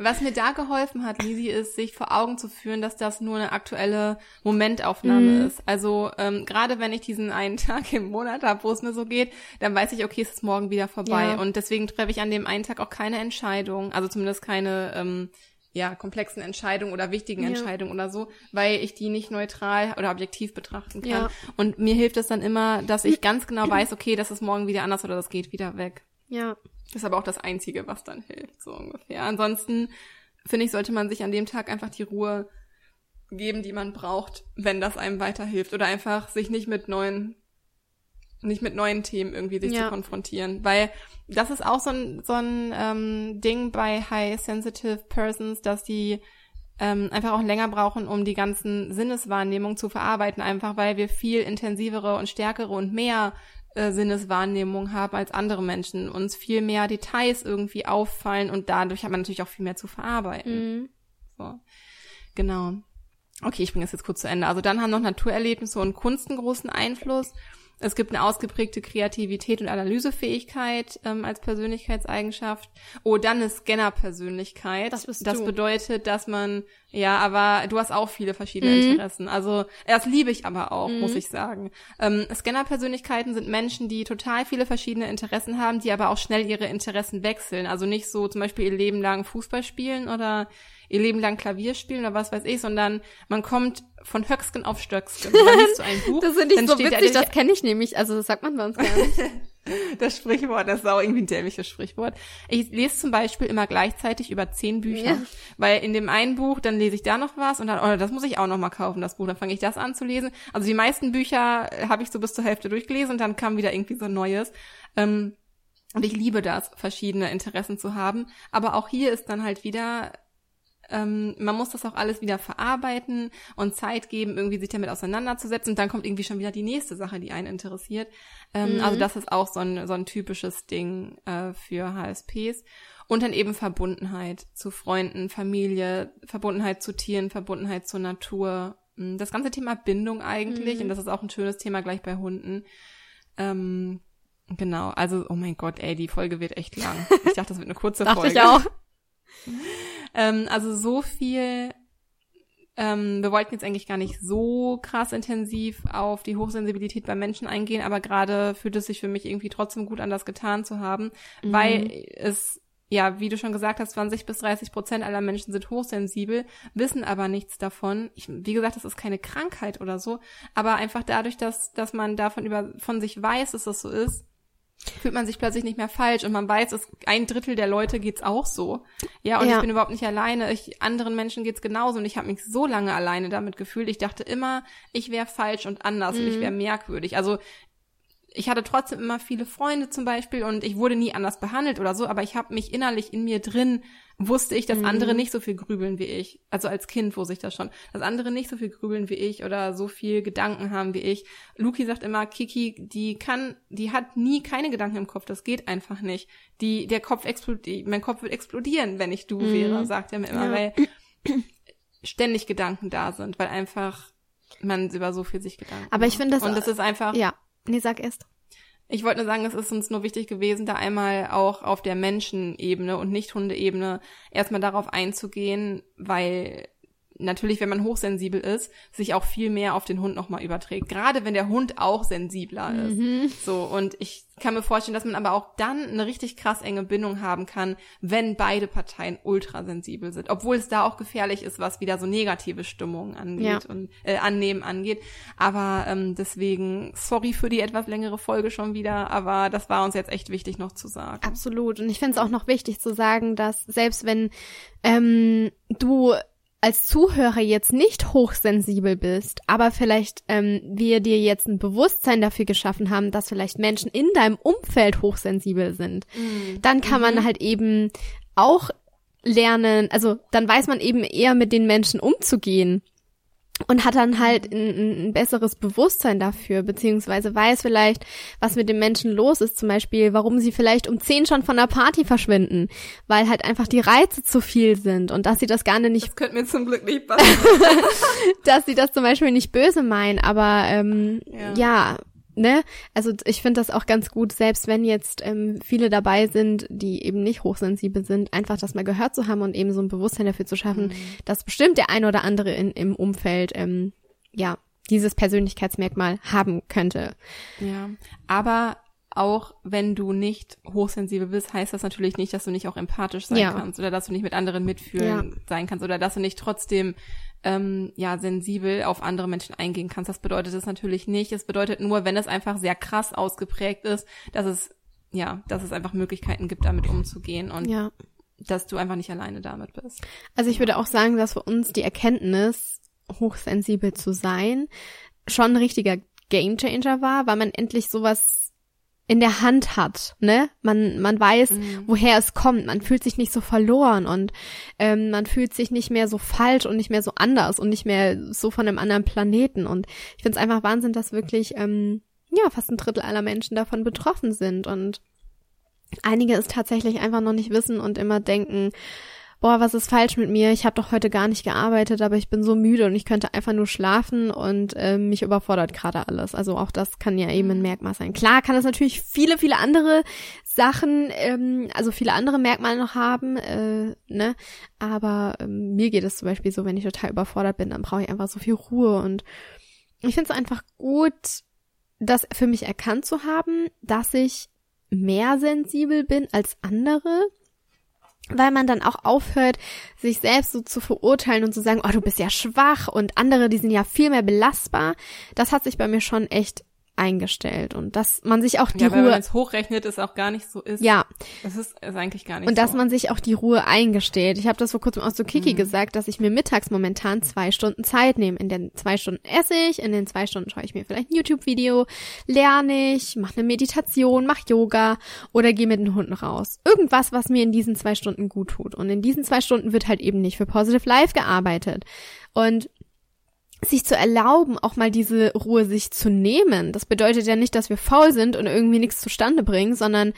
Was mir da geholfen hat, Lisi, ist, sich vor Augen zu führen, dass das nur eine aktuelle Momentaufnahme Mhm. ist. Also ähm, gerade wenn ich diesen einen [LAUGHS] Tag im Monat habe, wo es mir so geht, dann weiß ich, okay, es ist morgen wieder vorbei. Ja. Und deswegen treffe ich an dem einen Tag auch keine Entscheidung, also zumindest keine ähm, ja, komplexen Entscheidungen oder wichtigen Ja. Entscheidungen oder so, weil ich die nicht neutral oder objektiv betrachten kann. Ja. Und mir hilft es dann immer, dass ich [CLEARS THROAT] ganz genau weiß, okay, das ist morgen wieder anders oder das geht wieder weg. Ja. Das ist aber auch das Einzige, was dann hilft, so ungefähr. Ansonsten, finde ich, sollte man sich an dem Tag einfach die Ruhe geben, die man braucht, wenn das einem weiterhilft. Oder einfach sich nicht mit neuen, nicht mit neuen Themen irgendwie sich Ja. zu konfrontieren. Weil das ist auch so ein, so ein ähm, Ding bei High Sensitive Persons, dass die ähm, einfach auch länger brauchen, um die ganzen Sinneswahrnehmungen zu verarbeiten, einfach weil wir viel intensivere und stärkere und mehr äh, Sinneswahrnehmung haben als andere Menschen, uns viel mehr Details irgendwie auffallen und dadurch hat man natürlich auch viel mehr zu verarbeiten. Mhm. So. Genau. Okay, ich bringe das jetzt kurz zu Ende. Also dann haben noch Naturerlebnisse und Kunst einen großen Einfluss. Es gibt eine ausgeprägte Kreativität und Analysefähigkeit ähm, als Persönlichkeitseigenschaft. Oh, dann eine Scanner-Persönlichkeit. Das bist das du. bedeutet, dass man, ja, aber du hast auch viele verschiedene Mhm. Interessen. Also das liebe ich aber auch, muss ich sagen. Ähm, Scanner-Persönlichkeiten sind Menschen, die total viele verschiedene Interessen haben, die aber auch schnell ihre Interessen wechseln. Also nicht so zum Beispiel ihr Leben lang Fußball spielen oder ihr Leben lang Klavier spielen oder was weiß ich, sondern man kommt von Höcksken auf Stöcksken. Dann du ein [LAUGHS] Buch. Das finde ich so witzig, da- das kenne ich nämlich. Also das sagt man bei uns gar nicht. [LAUGHS] Das Sprichwort, das ist auch irgendwie ein dämliches Sprichwort. Ich lese zum Beispiel immer gleichzeitig über zehn Bücher, Ja. weil in dem einen Buch, dann lese ich da noch was und dann, oh, das muss ich auch noch mal kaufen, das Buch, dann fange ich das an zu lesen. Also die meisten Bücher äh, habe ich so bis zur Hälfte durchgelesen und dann kam wieder irgendwie so ein neues. Ähm, und ich liebe das, verschiedene Interessen zu haben. Aber auch hier ist dann halt wieder ähm, man muss das auch alles wieder verarbeiten und Zeit geben, irgendwie sich damit auseinanderzusetzen. Und dann kommt irgendwie schon wieder die nächste Sache, die einen interessiert. Ähm, Mhm. Also das ist auch so ein, so ein typisches Ding äh, für HSPs. Und dann eben Verbundenheit zu Freunden, Familie, Verbundenheit zu Tieren, Verbundenheit zur Natur. Mm, Das ganze Thema Bindung eigentlich, Mhm. und das ist auch ein schönes Thema gleich bei Hunden. Ähm, genau, also, oh mein Gott, ey, die Folge wird echt lang. Ich dachte, das wird eine kurze [LAUGHS] Dachte Folge. ich auch. [LAUGHS] Ähm, also so viel. Ähm, wir wollten jetzt eigentlich gar nicht so krass intensiv auf die Hochsensibilität bei Menschen eingehen, aber gerade fühlt es sich für mich irgendwie trotzdem gut an, das getan zu haben, Mhm. weil es ja, wie du schon gesagt hast, 20 bis 30 Prozent aller Menschen sind hochsensibel, wissen aber nichts davon. Ich, wie gesagt, das ist keine Krankheit oder so, aber einfach dadurch, dass, dass man davon über, von sich weiß, dass das so ist, fühlt man sich plötzlich nicht mehr falsch und man weiß, es ein Drittel der Leute geht's auch so. Ja, und Ja. ich bin überhaupt nicht alleine. Ich, anderen Menschen geht's genauso und ich habe mich so lange alleine damit gefühlt. Ich dachte immer, ich wäre falsch und anders und ich wäre merkwürdig. Also ich hatte trotzdem immer viele Freunde zum Beispiel und ich wurde nie anders behandelt oder so, aber ich habe mich innerlich in mir drin, wusste ich, dass andere nicht so viel grübeln wie ich. Also als Kind wusste ich das schon, dass andere nicht so viel grübeln wie ich oder so viel Gedanken haben wie ich. Luki sagt immer, Kiki, die kann, die hat nie keine Gedanken im Kopf, das geht einfach nicht. Die, der Kopf explodiert, mein Kopf wird explodieren, wenn ich du wäre, sagt er mir immer, Ja. weil [CLEARS THROAT] ständig Gedanken da sind, weil einfach man über so viel sich Gedanken Aber ich finde das- und das ist einfach Ja. Nee, sag erst. Ich wollte nur sagen, es ist uns nur wichtig gewesen, da einmal auch auf der Menschenebene und nicht Hundeebene erstmal darauf einzugehen, weil natürlich, wenn man hochsensibel ist, sich auch viel mehr auf den Hund nochmal überträgt. Gerade wenn der Hund auch sensibler ist. So, und ich kann mir vorstellen, dass man aber auch dann eine richtig krass enge Bindung haben kann, wenn beide Parteien ultrasensibel sind. Obwohl es da auch gefährlich ist, was wieder so negative Stimmungen angeht Ja. und äh, annehmen angeht. Aber ähm, deswegen, sorry für die etwas längere Folge schon wieder, aber das war uns jetzt echt wichtig noch zu sagen. Absolut. Und ich finde es auch noch wichtig zu sagen, dass selbst wenn ähm, du als Zuhörer jetzt nicht hochsensibel bist, aber vielleicht ähm, wir dir jetzt ein Bewusstsein dafür geschaffen haben, dass vielleicht Menschen in deinem Umfeld hochsensibel sind, dann kann man halt eben auch lernen, also dann weiß man eben eher mit den Menschen umzugehen und hat dann halt ein, ein, besseres Bewusstsein dafür, beziehungsweise weiß vielleicht, was mit den Menschen los ist, zum Beispiel, warum sie vielleicht um zehn schon von der Party verschwinden, weil halt einfach die Reize zu viel sind und dass sie das gar nicht, Das könnte mir zum Glück nicht [LAUGHS] passieren. dass sie das zum Beispiel nicht böse meinen, aber ähm, Ja. ja. Ne? Also ich finde das auch ganz gut, selbst wenn jetzt ähm, viele dabei sind, die eben nicht hochsensibel sind, einfach das mal gehört zu haben und eben so ein Bewusstsein dafür zu schaffen, Mhm. dass bestimmt der ein oder andere in, im Umfeld ähm, ja dieses Persönlichkeitsmerkmal haben könnte. Ja, aber auch wenn du nicht hochsensibel bist, heißt das natürlich nicht, dass du nicht auch empathisch sein Ja. kannst oder dass du nicht mit anderen mitfühlen sein kannst oder dass du nicht trotzdem ähm, ja sensibel auf andere Menschen eingehen kannst. Das bedeutet es natürlich nicht. Es bedeutet nur, wenn es einfach sehr krass ausgeprägt ist, dass es ja, dass es einfach Möglichkeiten gibt, damit umzugehen und Ja. dass du einfach nicht alleine damit bist. Also ich würde auch sagen, dass für uns die Erkenntnis, hochsensibel zu sein, schon ein richtiger Gamechanger war, weil man endlich sowas in der Hand hat, ne? Man, man weiß, woher es kommt. Man fühlt sich nicht so verloren und ähm, man fühlt sich nicht mehr so falsch und nicht mehr so anders und nicht mehr so von einem anderen Planeten. Und ich finde es einfach Wahnsinn, dass wirklich ähm, ja fast ein Drittel aller Menschen davon betroffen sind und einige es tatsächlich einfach noch nicht wissen und immer denken, boah, was ist falsch mit mir? Ich habe doch heute gar nicht gearbeitet, aber ich bin so müde und ich könnte einfach nur schlafen und äh, mich überfordert gerade alles. Also auch das kann ja eben ein Merkmal sein. Klar kann es natürlich viele, viele andere Sachen, ähm, also viele andere Merkmale noch haben, äh, ne? Aber ähm, mir geht es zum Beispiel so, wenn ich total überfordert bin, dann brauche ich einfach so viel Ruhe und ich finde es einfach gut, das für mich erkannt zu haben, dass ich mehr sensibel bin als andere weil man dann auch aufhört, sich selbst so zu verurteilen und zu sagen, oh, du bist ja schwach und andere, die sind ja viel mehr belastbar. Das hat sich bei mir schon echt eingestellt und dass man sich auch die ja, Ruhe. Wenn man es hochrechnet, ist auch gar nicht so ist. Ja. Das ist, ist eigentlich gar nicht und so. dass man sich auch die Ruhe eingesteht. Ich habe das vor kurzem auch zu Kiki Mhm. gesagt, dass ich mir mittags momentan zwei Stunden Zeit nehme. In den zwei Stunden esse ich, in den zwei Stunden schaue ich mir vielleicht ein YouTube-Video, lerne ich, mache eine Meditation, mache Yoga oder gehe mit den Hunden raus. Irgendwas, was mir in diesen zwei Stunden gut tut. Und in diesen zwei Stunden wird halt eben nicht für Positive Life gearbeitet. Und sich zu erlauben, auch mal diese Ruhe sich zu nehmen. Das bedeutet ja nicht, dass wir faul sind und irgendwie nichts zustande bringen, sondern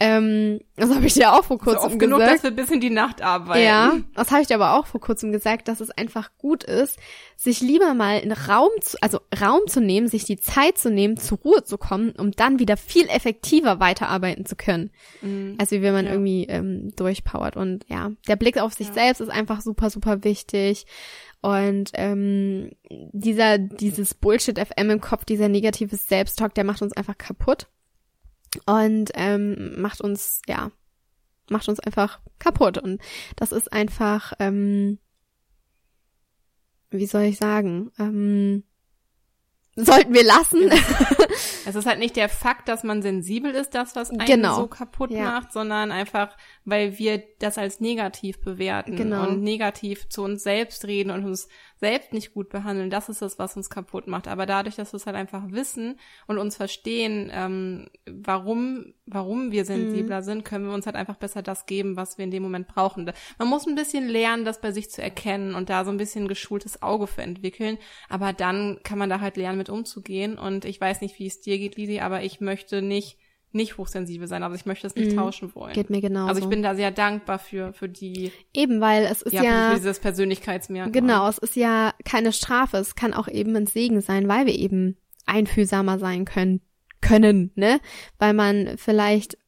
ähm, das habe ich dir auch vor so kurzem oft genug, gesagt. dass wir bis in die Nacht arbeiten. Ja, das habe ich dir aber auch vor kurzem gesagt, dass es einfach gut ist, sich lieber mal einen Raum zu, also Raum zu nehmen, sich die Zeit zu nehmen, zur Ruhe zu kommen, um dann wieder viel effektiver weiterarbeiten zu können. Mhm. Also wie wenn man Ja. irgendwie ähm, durchpowert. Und ja, der Blick auf sich Ja. selbst ist einfach super, super wichtig. Und ähm, dieser, dieses Bullshit FM im Kopf, dieser negative Selbsttalk, der macht uns einfach kaputt. Und ähm, macht uns, ja, macht uns einfach kaputt. Und das ist einfach, ähm, wie soll ich sagen, ähm, sollten wir lassen. [LAUGHS] Es ist halt nicht der Fakt, dass man sensibel ist, das, was einen Genau. so kaputt Ja. macht, sondern einfach, weil wir das als negativ bewerten Genau. und negativ zu uns selbst reden und uns selbst nicht gut behandeln. Das ist das, was uns kaputt macht. Aber dadurch, dass wir es halt einfach wissen und uns verstehen, ähm, warum, warum wir sensibler Mhm. sind, können wir uns halt einfach besser das geben, was wir in dem Moment brauchen. Man muss ein bisschen lernen, das bei sich zu erkennen und da so ein bisschen geschultes Auge für entwickeln. Aber dann kann man da halt lernen, mit umzugehen. Und ich weiß nicht, wie es dir geht, Lisi, aber ich möchte nicht nicht hochsensibel sein, also ich möchte es nicht Mhm. tauschen wollen. Geht mir genauso. Also ich bin da sehr dankbar für für die Eben, weil es ist ja, ja, für dieses Persönlichkeitsmerkmal. genau, es ist ja keine Strafe, es kann auch eben ein Segen sein, weil wir eben einfühlsamer sein können, können, ne? Weil man vielleicht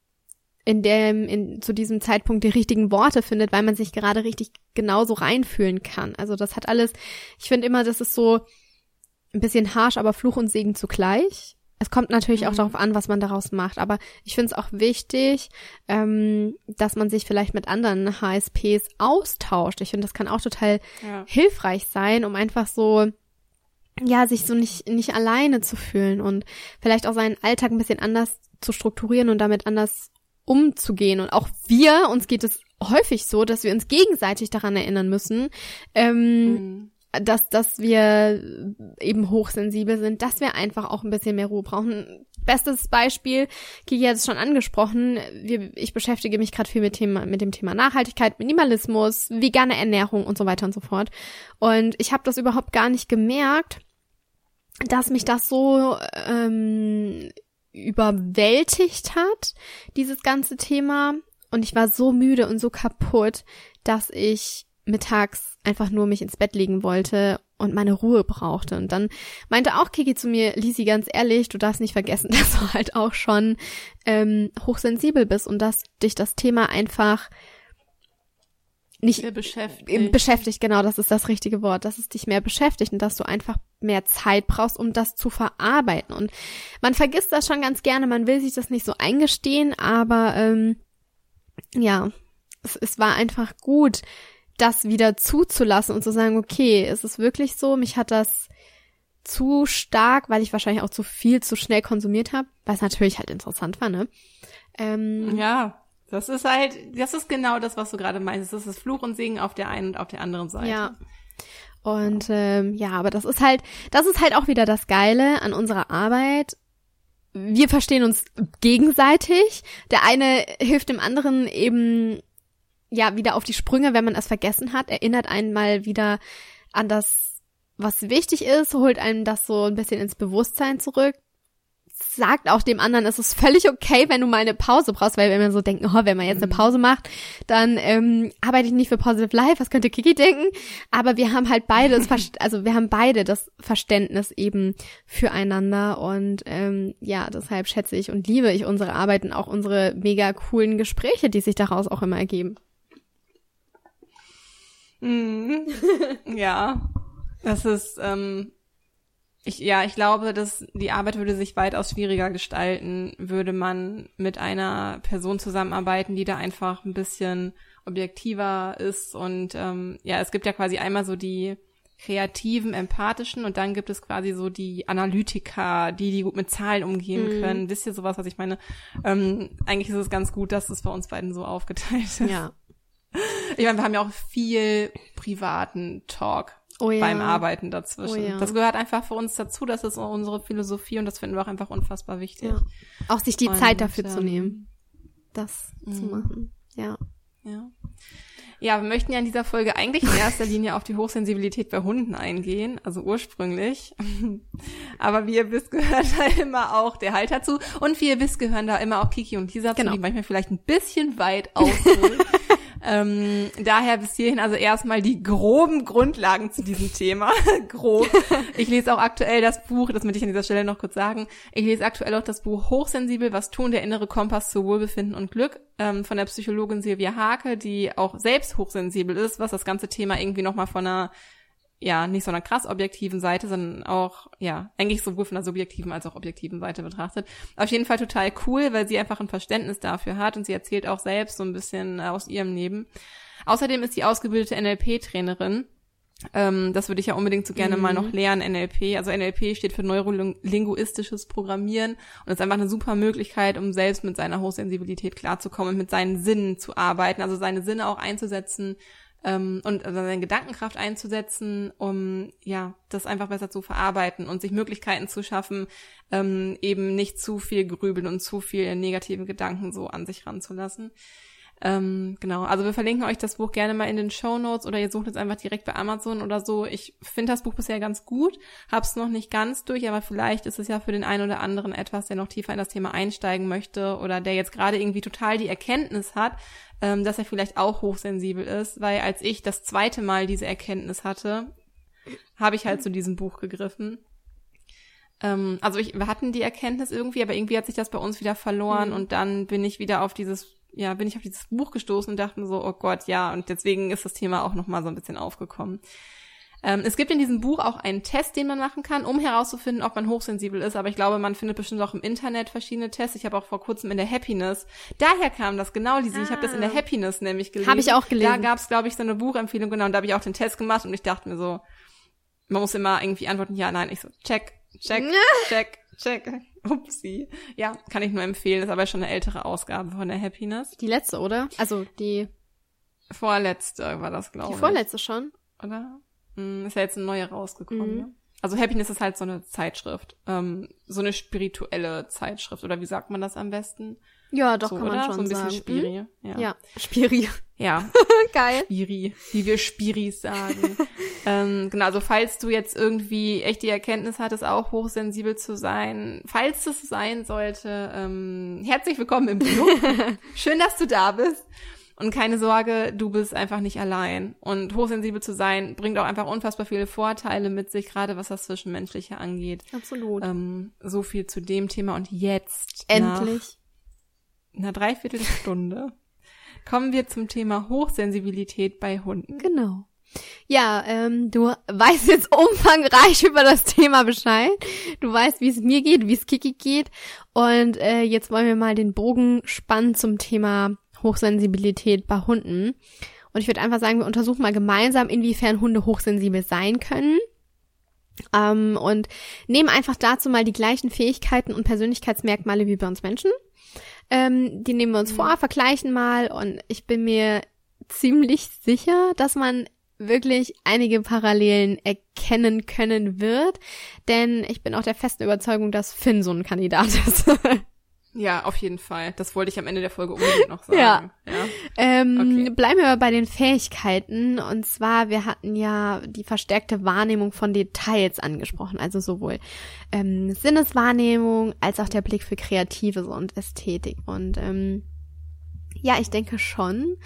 in dem, in, zu diesem Zeitpunkt die richtigen Worte findet, weil man sich gerade richtig genauso reinfühlen kann. Also das hat alles, ich finde immer, das ist so ein bisschen harsh, aber Fluch und Segen zugleich. Es kommt natürlich auch Mhm. darauf an, was man daraus macht, aber ich finde es auch wichtig, ähm, dass man sich vielleicht mit anderen HSPs austauscht. Ich finde, das kann auch total Ja. hilfreich sein, um einfach so ja, sich so nicht, nicht alleine zu fühlen und vielleicht auch seinen Alltag ein bisschen anders zu strukturieren und damit anders umzugehen. Und auch wir, uns geht es häufig so, dass wir uns gegenseitig daran erinnern müssen, ähm, Mhm. Dass, dass wir eben hochsensibel sind, dass wir einfach auch ein bisschen mehr Ruhe brauchen. Bestes Beispiel, Kiki hat es schon angesprochen, wir, ich beschäftige mich gerade viel mit, Thema, mit dem Thema Nachhaltigkeit, Minimalismus, vegane Ernährung und so weiter und so fort. Und ich habe das überhaupt gar nicht gemerkt, dass mich das so ähm, überwältigt hat, dieses ganze Thema. Und ich war so müde und so kaputt, dass ich mittags einfach nur mich ins Bett legen wollte und meine Ruhe brauchte. Und dann meinte auch Kiki zu mir, Lisi, ganz ehrlich, du darfst nicht vergessen, [LAUGHS] dass du halt auch schon ähm, hochsensibel bist und dass dich das Thema einfach nicht Sehr beschäftigt. beschäftigt, genau, das ist das richtige Wort, dass es dich mehr beschäftigt und dass du einfach mehr Zeit brauchst, um das zu verarbeiten. Und man vergisst das schon ganz gerne, man will sich das nicht so eingestehen, aber ähm, ja, es, es war einfach gut, das wieder zuzulassen und zu sagen, okay, ist es wirklich so, mich hat das zu stark, weil ich wahrscheinlich auch zu viel zu schnell konsumiert habe, was natürlich halt interessant war, ne? Ähm, Ja, das ist halt, das ist genau das, was du gerade meinst. Das ist Fluch und Segen auf der einen und auf der anderen Seite. Ja. Und ähm, ja, aber das ist halt, das ist halt auch wieder das Geile an unserer Arbeit. Wir verstehen uns gegenseitig. Der eine hilft dem anderen eben ja wieder auf die Sprünge, wenn man es vergessen hat, erinnert einen mal wieder an das, was wichtig ist, holt einem das so ein bisschen ins Bewusstsein zurück. Sagt auch dem anderen, es ist völlig okay, wenn du mal eine Pause brauchst, weil wenn man so denkt, oh, wenn man jetzt eine Mhm. Pause macht, dann ähm, arbeite ich nicht für Positive Life, was könnte Kiki denken? Aber wir haben halt beide, [LAUGHS] also wir haben beide das Verständnis eben füreinander und ähm, ja, deshalb schätze ich und liebe ich unsere Arbeit und auch unsere mega coolen Gespräche, die sich daraus auch immer ergeben. Mhm. ja, das ist, ähm, ich, ja, ich glaube, dass die Arbeit würde sich weitaus schwieriger gestalten, würde man mit einer Person zusammenarbeiten, die da einfach ein bisschen objektiver ist. Und ähm, ja, es gibt ja quasi einmal so die kreativen, empathischen und dann gibt es quasi so die Analytiker, die, die gut mit Zahlen umgehen mhm. können. Wisst ihr sowas, was ich meine? Ähm, eigentlich ist es ganz gut, dass es bei uns beiden so aufgeteilt ist. Ja. Ich meine, wir haben ja auch viel privaten Talk oh ja. beim Arbeiten dazwischen. Oh ja. Das gehört einfach für uns dazu, das ist unsere Philosophie und das finden wir auch einfach unfassbar wichtig. Ja. Auch sich die und, Zeit dafür ähm, zu nehmen, das zu mhm. machen. Ja. Ja. Ja, wir möchten ja in dieser Folge eigentlich in erster Linie auf die Hochsensibilität bei Hunden eingehen, also ursprünglich. [LAUGHS] Aber wie ihr wisst, gehört da immer auch der Halter zu. Und wie ihr wisst, gehören da immer auch Kiki und Lisa genau. zu, die manchmal vielleicht ein bisschen weit ausholen. [LAUGHS] Ähm, daher bis hierhin also erstmal die groben Grundlagen zu diesem Thema. [LAUGHS] Grob. Ich lese auch aktuell das Buch, das möchte ich an dieser Stelle noch kurz sagen. Ich lese aktuell auch das Buch Hochsensibel, was tun der innere Kompass zu Wohlbefinden und Glück ähm, von der Psychologin Silvia Hake, die auch selbst hochsensibel ist, was das ganze Thema irgendwie nochmal von einer ja, nicht so einer krass objektiven Seite, sondern auch, ja, eigentlich sowohl von der subjektiven als auch objektiven Seite betrachtet. Auf jeden Fall total cool, weil sie einfach ein Verständnis dafür hat und sie erzählt auch selbst so ein bisschen aus ihrem Leben. Außerdem ist sie ausgebildete NLP-Trainerin. Ähm, das würde ich ja unbedingt so gerne mhm. mal noch lernen, NLP. Also NLP steht für neurolinguistisches Programmieren und ist einfach eine super Möglichkeit, um selbst mit seiner Hochsensibilität klarzukommen und mit seinen Sinnen zu arbeiten, also seine Sinne auch einzusetzen ähm, und also seine Gedankenkraft einzusetzen, um ja das einfach besser zu verarbeiten und sich Möglichkeiten zu schaffen, ähm, eben nicht zu viel grübeln und zu viel negative Gedanken so an sich ranzulassen. Ähm, genau, also wir verlinken euch das Buch gerne mal in den Show Notes oder ihr sucht es einfach direkt bei Amazon oder so. Ich finde das Buch bisher ganz gut, hab's noch nicht ganz durch, aber vielleicht ist es ja für den einen oder anderen etwas, der noch tiefer in das Thema einsteigen möchte oder der jetzt gerade irgendwie total die Erkenntnis hat, ähm, dass er vielleicht auch hochsensibel ist, weil als ich das zweite Mal diese Erkenntnis hatte, habe ich halt zu diesem Buch gegriffen. Ähm, also ich, wir hatten die Erkenntnis irgendwie, aber irgendwie hat sich das bei uns wieder verloren mhm. und dann bin ich wieder auf dieses ja, bin ich auf dieses Buch gestoßen und dachte mir so, oh Gott, ja, und deswegen ist das Thema auch nochmal so ein bisschen aufgekommen. Ähm, es gibt in diesem Buch auch einen Test, den man machen kann, um herauszufinden, ob man hochsensibel ist. Aber ich glaube, man findet bestimmt auch im Internet verschiedene Tests. Ich habe auch vor kurzem in der Happiness, daher kam das genau, Lisi. Ah. Ich habe das in der ah. Happiness nämlich gelesen. Habe ich auch gelesen. Da gab es, glaube ich, so eine Buchempfehlung, genau, und da habe ich auch den Test gemacht und ich dachte mir so, man muss immer irgendwie antworten, ja, nein. Ich so, check, check, [LAUGHS] check, check. [LAUGHS] Upsi. Ja, kann ich nur empfehlen. Ist aber schon eine ältere Ausgabe von der Happiness. Die letzte, oder? Also die vorletzte war das, glaube ich. Die vorletzte schon? Oder? Hm, ist ja jetzt eine neue rausgekommen. Mhm. Ne? Also Happiness ist halt so eine Zeitschrift. Ähm, so eine spirituelle Zeitschrift. Oder wie sagt man das am besten? Ja, doch, so, kann man schon So ein bisschen sagen. Spiri. Hm? Ja. ja, Spiri. Ja. [LAUGHS] Geil. Spiri, wie wir Spiris sagen. [LAUGHS] ähm, genau, also falls du jetzt irgendwie echt die Erkenntnis hattest, auch hochsensibel zu sein, falls es sein sollte, ähm, herzlich willkommen im Club. [LAUGHS] Schön, dass du da bist. Und keine Sorge, du bist einfach nicht allein. Und hochsensibel zu sein bringt auch einfach unfassbar viele Vorteile mit sich, gerade was das Zwischenmenschliche angeht. Absolut. Ähm, so viel zu dem Thema. Und jetzt. Endlich. Nach einer Dreiviertelstunde kommen wir zum Thema Hochsensibilität bei Hunden. Genau. Ja, ähm, du weißt jetzt umfangreich über das Thema Bescheid. Du weißt, wie es mir geht, wie es Kiki geht. Und äh, jetzt wollen wir mal den Bogen spannen zum Thema Hochsensibilität bei Hunden. Und ich würde einfach sagen, wir untersuchen mal gemeinsam, inwiefern Hunde hochsensibel sein können. Ähm, und nehmen einfach dazu mal die gleichen Fähigkeiten und Persönlichkeitsmerkmale wie bei uns Menschen. Ähm, die nehmen wir uns mhm. vor, vergleichen mal und ich bin mir ziemlich sicher, dass man wirklich einige Parallelen erkennen können wird, denn ich bin auch der festen Überzeugung, dass Finn so ein Kandidat [LAUGHS] ist. Ja, auf jeden Fall. Das wollte ich am Ende der Folge unbedingt noch sagen. ja. ja. Ähm, okay. Bleiben wir bei den Fähigkeiten. Und zwar, wir hatten ja die verstärkte Wahrnehmung von Details angesprochen. Also sowohl ähm, Sinneswahrnehmung als auch der Blick für Kreatives und Ästhetik. Und ähm, ja, ich denke schon,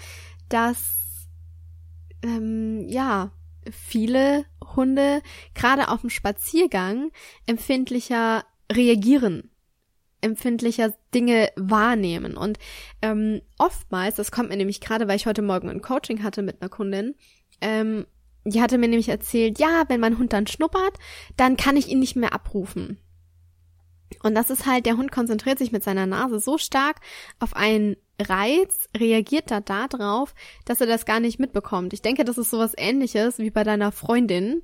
dass ähm, ja viele Hunde gerade auf dem Spaziergang empfindlicher reagieren empfindlicher Dinge wahrnehmen. Und ähm, oftmals, das kommt mir nämlich gerade, weil ich heute Morgen ein Coaching hatte mit einer Kundin, ähm, die hatte mir nämlich erzählt, ja, wenn mein Hund dann schnuppert, dann kann ich ihn nicht mehr abrufen. Und das ist halt, der Hund konzentriert sich mit seiner Nase so stark auf einen Reiz, reagiert da darauf, dass er das gar nicht mitbekommt. Ich denke, das ist sowas ähnliches wie bei deiner Freundin,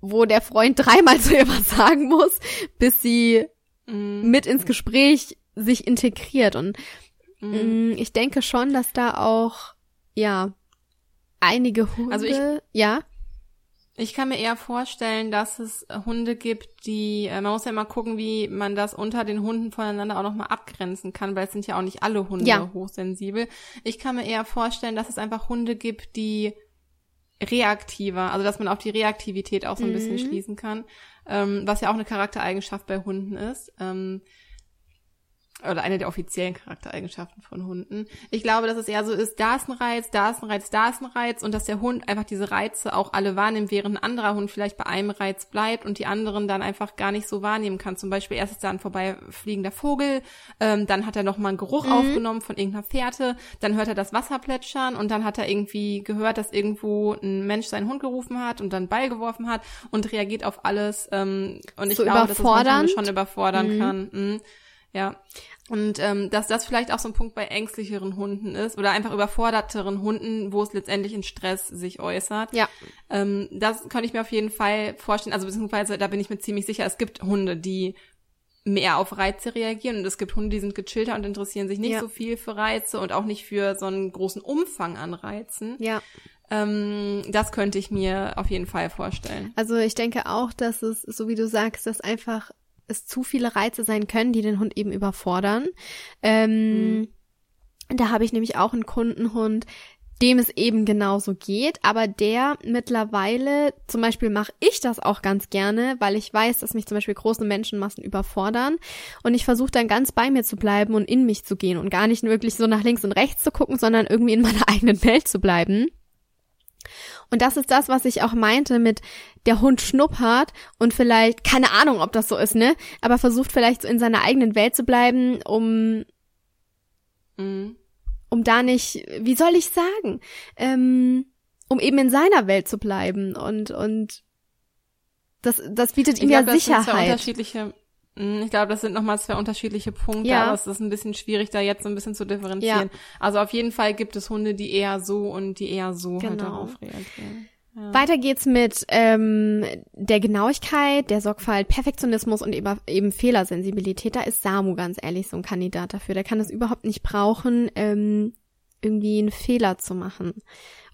wo der Freund [LAUGHS] dreimal zu ihr was sagen muss, bis sie mm. mit ins Gespräch sich integriert. Und mm. ich denke schon, dass da auch, ja, einige Hunde, also ich, ja. Ich kann mir eher vorstellen, dass es Hunde gibt, die, äh, man muss ja immer gucken, wie man das unter den Hunden voneinander auch nochmal abgrenzen kann, weil es sind ja auch nicht alle Hunde ja. hochsensibel. Ich kann mir eher vorstellen, dass es einfach Hunde gibt, die reaktiver, also dass man auf die Reaktivität auch so ein mhm. bisschen schließen kann, ähm, was ja auch eine Charaktereigenschaft bei Hunden ist. Ähm, oder eine der offiziellen Charaktereigenschaften von Hunden. Ich glaube, dass es eher so ist, da ist ein Reiz, da ist ein Reiz, da ist ein Reiz und dass der Hund einfach diese Reize auch alle wahrnimmt, während ein anderer Hund vielleicht bei einem Reiz bleibt und die anderen dann einfach gar nicht so wahrnehmen kann. Zum Beispiel erst ist da ein vorbeifliegender Vogel, ähm, dann hat er noch mal einen Geruch mhm. aufgenommen von irgendeiner Fährte, dann hört er das Wasser plätschern und dann hat er irgendwie gehört, dass irgendwo ein Mensch seinen Hund gerufen hat und dann Ball geworfen hat und reagiert auf alles. Ähm, und ich so glaube, dass es schon überfordern mhm. kann. Mhm. Ja. Und ähm, dass das vielleicht auch so ein Punkt bei ängstlicheren Hunden ist oder einfach überforderteren Hunden, wo es letztendlich in Stress sich äußert. Ja. Ähm, das kann ich mir auf jeden Fall vorstellen. Also beziehungsweise da bin ich mir ziemlich sicher, es gibt Hunde, die mehr auf Reize reagieren und es gibt Hunde, die sind gechillter und interessieren sich nicht ja. so viel für Reize und auch nicht für so einen großen Umfang an Reizen. Ja. Ähm, das könnte ich mir auf jeden Fall vorstellen. Also ich denke auch, dass es, so wie du sagst, dass einfach es zu viele Reize sein können, die den Hund eben überfordern. Ähm, mhm. Da habe ich nämlich auch einen Kundenhund, dem es eben genauso geht, aber der mittlerweile, zum Beispiel mache ich das auch ganz gerne, weil ich weiß, dass mich zum Beispiel große Menschenmassen überfordern und ich versuche dann ganz bei mir zu bleiben und in mich zu gehen und gar nicht wirklich so nach links und rechts zu gucken, sondern irgendwie in meiner [LAUGHS] eigenen Welt zu bleiben. Und das ist das, was ich auch meinte mit der Hund schnuppert und vielleicht, keine Ahnung, ob das so ist, ne? Aber versucht vielleicht so in seiner eigenen Welt zu bleiben, um, mhm. um da nicht, wie soll ich sagen, ähm, um eben in seiner Welt zu bleiben und, und das, das bietet ihm ja Sicherheit. unterschiedliche hm, ich glaube, das sind nochmal zwei unterschiedliche Punkte, ja. aber es ist ein bisschen schwierig, da jetzt so ein bisschen zu differenzieren. Ja. Also auf jeden Fall gibt es Hunde, die eher so und die eher so halt genau. halt darauf reagieren. Ja. Weiter geht's mit ähm, der Genauigkeit, der Sorgfalt, Perfektionismus und eben, eben Fehlersensibilität. Da ist Samu ganz ehrlich so ein Kandidat dafür. Der kann es überhaupt nicht brauchen, ähm, irgendwie einen Fehler zu machen.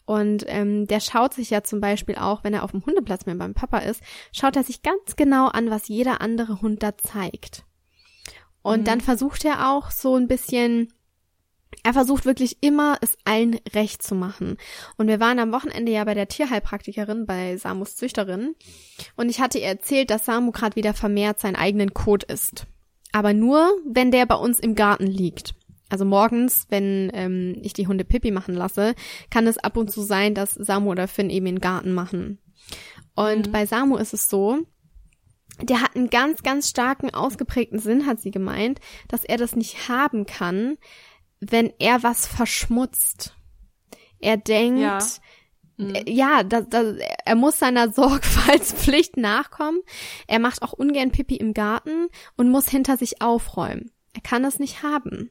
Und ähm, der schaut sich ja zum Beispiel auch, wenn er auf dem Hundeplatz mit beim Papa ist, schaut er sich ganz genau an, was jeder andere Hund da zeigt. Und mhm. dann versucht er auch so ein bisschen, er versucht wirklich immer, es allen recht zu machen. Und wir waren am Wochenende ja bei der Tierheilpraktikerin, bei Samus Züchterin. Und ich hatte ihr erzählt, dass Samu gerade wieder vermehrt seinen eigenen Kot isst. Aber nur, wenn der bei uns im Garten liegt. Also morgens, wenn ähm, ich die Hunde Pipi machen lasse, kann es ab und zu sein, dass Samu oder Finn eben den Garten machen. Und mhm. bei Samu ist es so, der hat einen ganz, ganz starken, ausgeprägten Sinn, hat sie gemeint, dass er das nicht haben kann, wenn er was verschmutzt. Er denkt, ja, mhm. ja das, das, er muss seiner [LAUGHS] Sorgfaltspflicht nachkommen. Er macht auch ungern Pipi im Garten und muss hinter sich aufräumen. Er kann das nicht haben.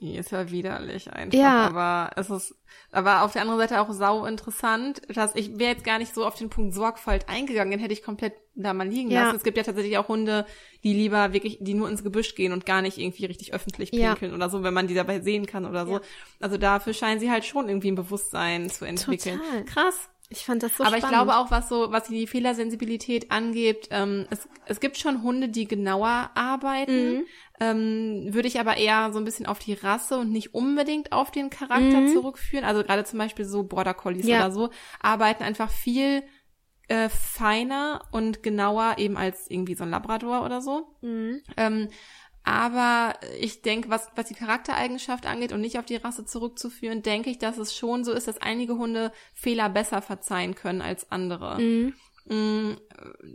Die ist ja widerlich einfach. Ja. Aber es ist, aber auf der anderen Seite auch sau interessant, dass ich wäre jetzt gar nicht so auf den Punkt Sorgfalt eingegangen, den hätte ich komplett da mal liegen ja. lassen. Es gibt ja tatsächlich auch Hunde, die lieber wirklich, die nur ins Gebüsch gehen und gar nicht irgendwie richtig öffentlich pinkeln ja. oder so, wenn man die dabei sehen kann oder so. Also dafür scheinen sie halt schon irgendwie ein Bewusstsein zu entwickeln. Total. Krass. Ich fand das so Aber spannend. ich glaube auch, was so, was die Fehlersensibilität angeht, ähm, es, es gibt schon Hunde, die genauer arbeiten. Mhm. Ähm, würde ich aber eher so ein bisschen auf die Rasse und nicht unbedingt auf den Charakter mhm. zurückführen. Also gerade zum Beispiel so Border Collies ja. oder so arbeiten einfach viel äh, feiner und genauer eben als irgendwie so ein Labrador oder so. Mhm. Ähm, aber ich denke, was, was die Charaktereigenschaft angeht und nicht auf die Rasse zurückzuführen, denke ich, dass es schon so ist, dass einige Hunde Fehler besser verzeihen können als andere. Mhm. Mm,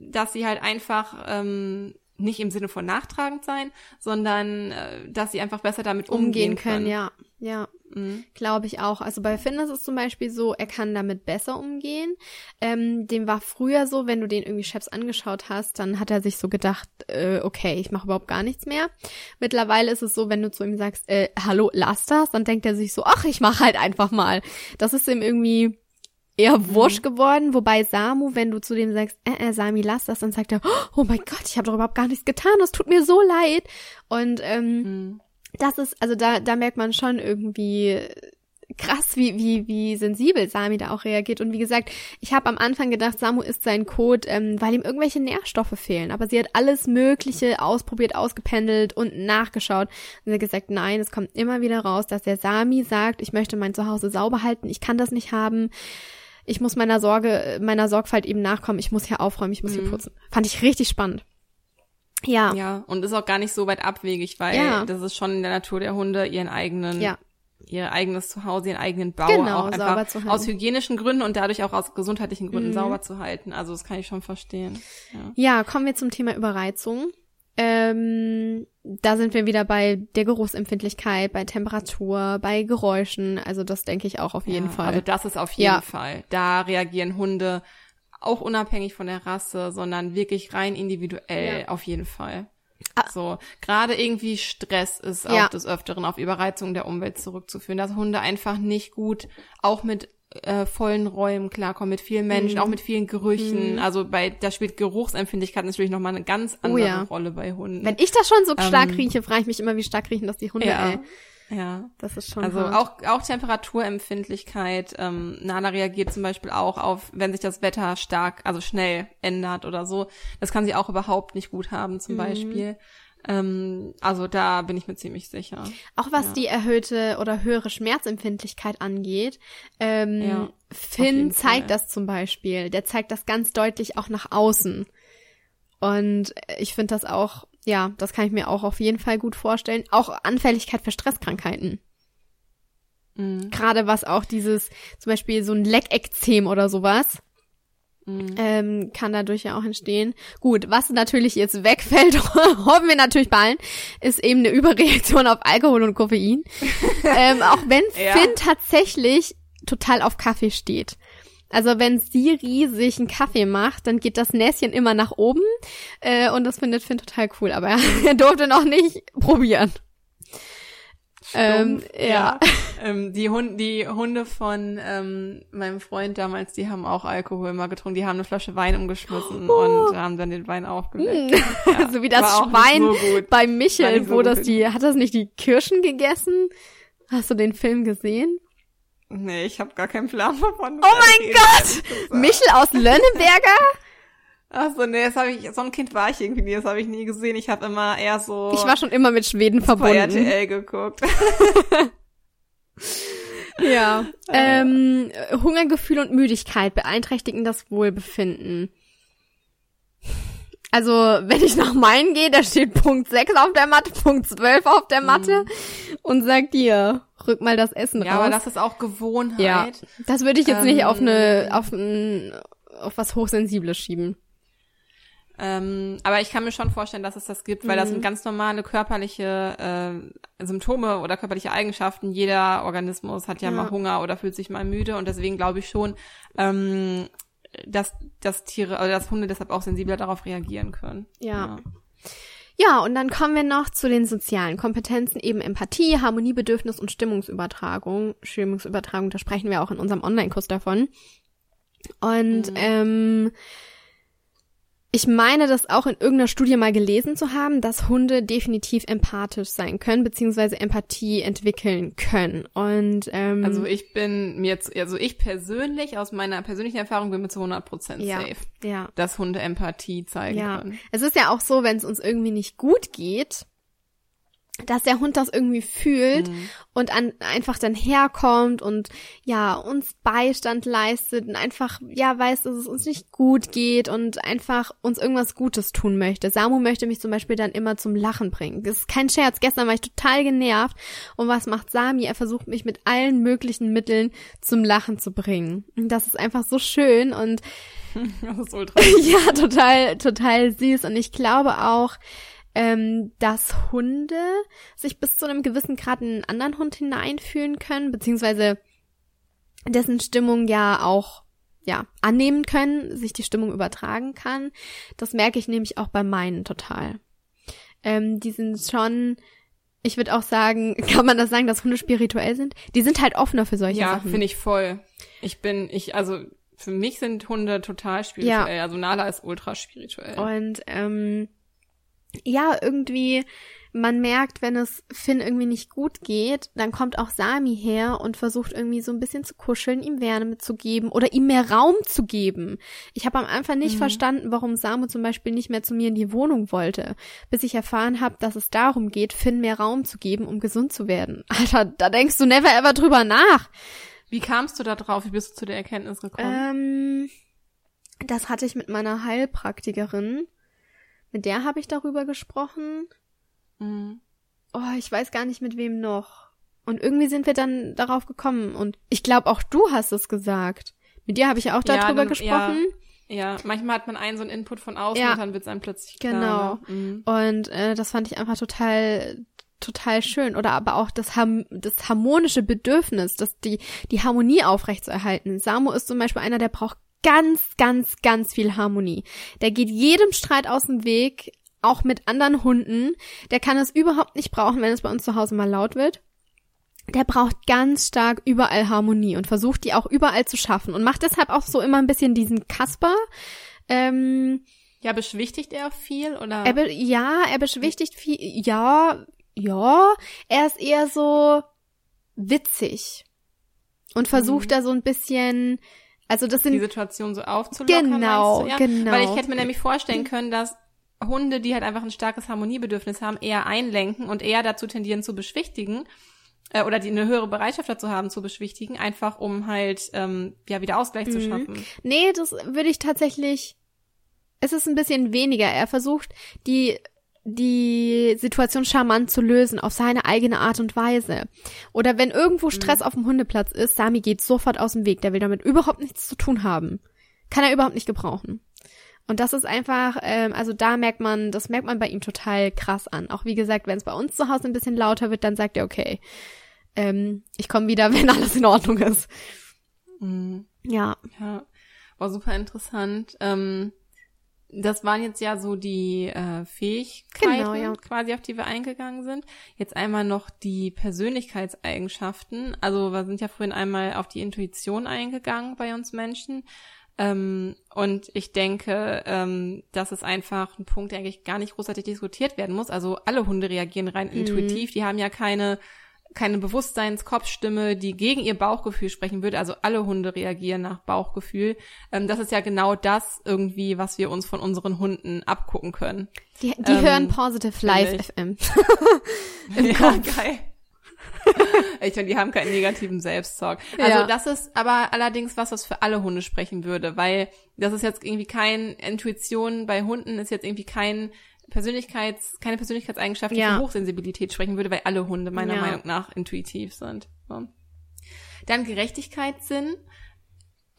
dass sie halt einfach ähm, nicht im Sinne von nachtragend sein, sondern äh, dass sie einfach besser damit umgehen, umgehen können. können. Ja, ja. Mhm. Glaube ich auch. Also bei Finn ist es zum Beispiel so, er kann damit besser umgehen. Ähm, dem war früher so, wenn du den irgendwie Chefs angeschaut hast, dann hat er sich so gedacht, äh, okay, ich mache überhaupt gar nichts mehr. Mittlerweile ist es so, wenn du zu ihm sagst, äh, hallo, lass das, dann denkt er sich so, ach, ich mache halt einfach mal. Das ist ihm irgendwie eher Mhm. wurscht geworden, wobei Samu, wenn du zu dem sagst, äh, äh, Sami, lass das, dann sagt er, oh mein Gott, ich habe doch überhaupt gar nichts getan, das tut mir so leid. Und ähm, Mhm. das ist, also da, da merkt man schon irgendwie krass, wie, wie, wie sensibel Sami da auch reagiert. Und wie gesagt, ich habe am Anfang gedacht, Samu isst seinen Code, ähm, weil ihm irgendwelche Nährstoffe fehlen. Aber sie hat alles Mögliche ausprobiert, ausgependelt und nachgeschaut. Und sie hat gesagt, nein, es kommt immer wieder raus, dass der Sami sagt, ich möchte mein Zuhause sauber halten, ich kann das nicht haben. Ich muss meiner Sorge, meiner Sorgfalt eben nachkommen, ich muss hier aufräumen, ich muss hier putzen. Fand ich richtig spannend. Ja. Ja, und ist auch gar nicht so weit abwegig, weil Ja. das ist schon in der Natur der Hunde, ihren eigenen, Ja. ihr eigenes Zuhause, ihren eigenen Bau Genau, auch sauber einfach zu halten. aus hygienischen Gründen und dadurch auch aus gesundheitlichen Gründen Mhm. sauber zu halten. Also das kann ich schon verstehen. Ja. Ja, kommen wir zum Thema Überreizung. Ähm, da sind wir wieder bei der Geruchsempfindlichkeit, bei Temperatur, bei Geräuschen. Also das denke ich auch auf jeden ja, Fall. Also das ist auf jeden Ja. Fall. Da reagieren Hunde auch unabhängig von der Rasse, sondern wirklich rein individuell Ja. auf jeden Fall. Ah. So, gerade irgendwie Stress ist auch des Öfteren auf Überreizung der Umwelt zurückzuführen, dass Hunde einfach nicht gut auch mit äh, vollen Räumen klarkommen, mit vielen Menschen, Mhm. auch mit vielen Gerüchen. Also bei, da spielt Geruchsempfindlichkeit natürlich nochmal eine ganz andere Oh ja. Rolle bei Hunden. Wenn ich das schon so Ähm, stark rieche, frage ich mich immer, wie stark riechen das die Hunde, ja. ey. Ja. Das ist schon Also hart. auch, auch Temperaturempfindlichkeit. Ähm, Nana reagiert zum Beispiel auch auf, wenn sich das Wetter stark, also schnell ändert oder so. Das kann sie auch überhaupt nicht gut haben Mhm. zum Beispiel. Ähm, also da bin ich mir ziemlich sicher. Auch was Ja. die erhöhte oder höhere Schmerzempfindlichkeit angeht. Ähm, Ja, Finn zeigt Fall. das zum Beispiel. Der zeigt das ganz deutlich auch nach außen. Und ich finde das auch, ja, das kann ich mir auch auf jeden Fall gut vorstellen. Auch Anfälligkeit für Stresskrankheiten. Mhm. Gerade was auch dieses, zum Beispiel so ein Leckekzem oder sowas, Mhm. ähm, kann dadurch ja auch entstehen. Gut, was natürlich jetzt wegfällt, [LAUGHS] hoffen wir natürlich bei allen, ist eben eine Überreaktion auf Alkohol und Koffein. [LAUGHS] ähm, auch wenn Ja. Finn tatsächlich total auf Kaffee steht. Also wenn Siri sich einen Kaffee macht, dann geht das Näschen immer nach oben äh, und das findet Finn total cool. Aber [LAUGHS] er durfte noch nicht probieren. Ähm, Stumpf, ja. Ähm, die, Hunde, die Hunde von ähm, meinem Freund damals, die haben auch Alkohol immer getrunken. Die haben eine Flasche Wein umgeschmissen und haben dann den Wein aufgeweckt. Ja, [LAUGHS] so wie das Schwein so bei Michel, so wo das die, hat das nicht die Kirschen gegessen? Hast du den Film gesehen? Nee, ich habe gar keinen Plan davon. Oh mein Gott! Michel aus Lönneberger? Ach so, nee, das habe ich, so ein Kind war ich irgendwie nie, das habe ich nie gesehen. Ich habe immer eher so Ich war schon immer mit Schweden verbunden. RTL geguckt. [LAUGHS] Ja. Ähm, Hungergefühl und Müdigkeit beeinträchtigen das Wohlbefinden. Also, wenn ich nach meinen gehe, da steht Punkt 6 auf der Matte, Punkt 12 auf der Matte und sagt dir, rück mal das Essen Mhm. ja, raus. aber das ist auch Gewohnheit. ja, das würde ich jetzt nicht Ähm, auf eine, auf ein, auf was Hochsensibles schieben. Ähm, aber ich kann mir schon vorstellen, dass es das gibt, weil das Mhm. sind ganz normale körperliche äh, Symptome oder körperliche Eigenschaften. Jeder Organismus hat ja, Ja. mal Hunger oder fühlt sich mal müde und deswegen glaube ich schon, ähm, dass, dass Tiere oder dass Hunde deshalb auch sensibler darauf reagieren können. Ja. Ja, und dann kommen wir noch zu den sozialen Kompetenzen, eben Empathie, Harmoniebedürfnis und Stimmungsübertragung. Stimmungsübertragung, da sprechen wir auch in unserem Online-Kurs davon. Und Mhm. ähm, ich meine, das auch in irgendeiner Studie mal gelesen zu haben, dass Hunde definitiv empathisch sein können, beziehungsweise Empathie entwickeln können. Und ähm, Also ich bin mir jetzt, also ich persönlich, aus meiner persönlichen Erfahrung bin mir zu 100 Prozent ja, safe, ja. dass Hunde Empathie zeigen Ja, können. es ist ja auch so, wenn es uns irgendwie nicht gut geht, dass der Hund das irgendwie fühlt Mhm. und an, einfach dann herkommt und ja, uns Beistand leistet und einfach, ja, weiß, dass es uns nicht gut geht und einfach uns irgendwas Gutes tun möchte. Samu möchte mich zum Beispiel dann immer zum Lachen bringen. Das ist kein Scherz. Gestern war ich total genervt. Und was macht Sami? Er versucht mich mit allen möglichen Mitteln zum Lachen zu bringen. Und das ist einfach so schön und [LAUGHS] Das ist ultra. [LAUGHS] ja, total, total süß. Und ich glaube auch, ähm, dass Hunde sich bis zu einem gewissen Grad in einen anderen Hund hineinfühlen können, beziehungsweise dessen Stimmung ja auch ja annehmen können, sich die Stimmung übertragen kann. Das merke ich nämlich auch bei meinen total. Ähm, die sind schon, ich würde auch sagen, [LAUGHS] kann man das sagen, dass Hunde spirituell sind? Die sind halt offener für solche ja, Sachen. Ja, finde ich voll. Ich bin, ich, also für mich sind Hunde total spirituell. Ja. Also Nala ist ultra spirituell. Und ähm, ja, irgendwie, man merkt, wenn es Finn irgendwie nicht gut geht, dann kommt auch Sami her und versucht irgendwie so ein bisschen zu kuscheln, ihm Wärme mitzugeben oder ihm mehr Raum zu geben. Ich habe am Anfang nicht mhm. verstanden, warum Samu zum Beispiel nicht mehr zu mir in die Wohnung wollte, bis ich erfahren habe, dass es darum geht, Finn mehr Raum zu geben, um gesund zu werden. [LAUGHS] Alter, da denkst du never ever drüber nach. Wie kamst du da drauf? Wie bist du zu der Erkenntnis gekommen? Ähm, das hatte ich mit meiner Heilpraktikerin. Mit der habe ich darüber gesprochen. Mhm. Oh, ich weiß gar nicht mit wem noch. Und irgendwie sind wir dann darauf gekommen. Und ich glaube, auch du hast es gesagt. Mit dir habe ich auch darüber ja, dann, gesprochen. Ja. ja. manchmal hat man einen so einen Input von außen ja. und dann wird es einem plötzlich klar. Genau. Ne? Mhm. Und äh, das fand ich einfach total total schön oder aber auch das, das harmonische Bedürfnis, dass die, die Harmonie aufrechtzuerhalten. Samo ist zum Beispiel einer, der braucht ganz, ganz, ganz viel Harmonie. Der geht jedem Streit aus dem Weg, auch mit anderen Hunden. Der kann es überhaupt nicht brauchen, wenn es bei uns zu Hause mal laut wird. Der braucht ganz stark überall Harmonie und versucht die auch überall zu schaffen und macht deshalb auch so immer ein bisschen diesen Kasper. Ähm, ja, beschwichtigt er viel oder? Er ja, er beschwichtigt viel. Ja, ja, er ist eher so witzig und versucht mhm. da so ein bisschen, also das sind die Situation so aufzulockern. Genau, ja? genau. Weil ich hätte mir nämlich vorstellen können, dass Hunde, die halt einfach ein starkes Harmoniebedürfnis haben, eher einlenken und eher dazu tendieren zu beschwichtigen äh, oder die eine höhere Bereitschaft dazu haben zu beschwichtigen, einfach um halt ähm, ja wieder Ausgleich mhm. zu schaffen. Nee, das würde ich tatsächlich. Es ist ein bisschen weniger. Er versucht die die Situation charmant zu lösen auf seine eigene Art und Weise. Oder wenn irgendwo Stress mhm. auf dem Hundeplatz ist, Sami geht sofort aus dem Weg, der will damit überhaupt nichts zu tun haben. Kann er überhaupt nicht gebrauchen. Und das ist einfach, ähm, also da merkt man, das merkt man bei ihm total krass an. Auch wie gesagt, wenn es bei uns zu Hause ein bisschen lauter wird, dann sagt er, okay, ähm, ich komme wieder, [LAUGHS] wenn alles in Ordnung ist. Mhm. Ja. Ja, war super interessant. Ähm das waren jetzt ja so die äh, Fähigkeiten, genau, ja. quasi auf die wir eingegangen sind. Jetzt einmal noch die Persönlichkeitseigenschaften. Also wir sind ja vorhin einmal auf die Intuition eingegangen bei uns Menschen. Ähm, und ich denke, ähm, das ist einfach ein Punkt, der eigentlich gar nicht großartig diskutiert werden muss. Also alle Hunde reagieren rein mhm. intuitiv. Die haben ja keine keine Bewusstseinskopfstimme, die gegen ihr Bauchgefühl sprechen würde. Also alle Hunde reagieren nach Bauchgefühl. Ähm, das ist ja genau das irgendwie, was wir uns von unseren Hunden abgucken können. Die, die ähm, hören Positive Live FM. [LAUGHS] ja, Kopf. geil. [LAUGHS] ich finde, die haben keinen negativen Selbsttalk. Also ja. das ist aber allerdings was, was für alle Hunde sprechen würde, weil das ist jetzt irgendwie kein Intuition bei Hunden ist jetzt irgendwie kein Persönlichkeits, keine Persönlichkeitseigenschaft, die ja. für Hochsensibilität sprechen würde, weil alle Hunde meiner ja. Meinung nach intuitiv sind. So. Dann Gerechtigkeitssinn.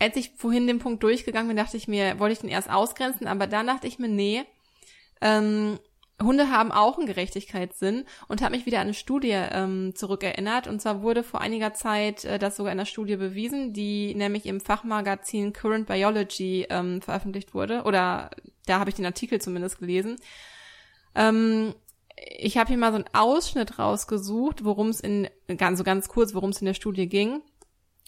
Als ich vorhin den Punkt durchgegangen bin, dachte ich mir, wollte ich den erst ausgrenzen, aber dann dachte ich mir, nee, ähm, Hunde haben auch einen Gerechtigkeitssinn und habe mich wieder an eine Studie ähm, zurückerinnert. Und zwar wurde vor einiger Zeit äh, das sogar in einer Studie bewiesen, die nämlich im Fachmagazin Current Biology ähm, veröffentlicht wurde. Oder da habe ich den Artikel zumindest gelesen. Ähm, ich habe hier mal so einen Ausschnitt rausgesucht, worum es in, ganz so ganz kurz, worum es in der Studie ging.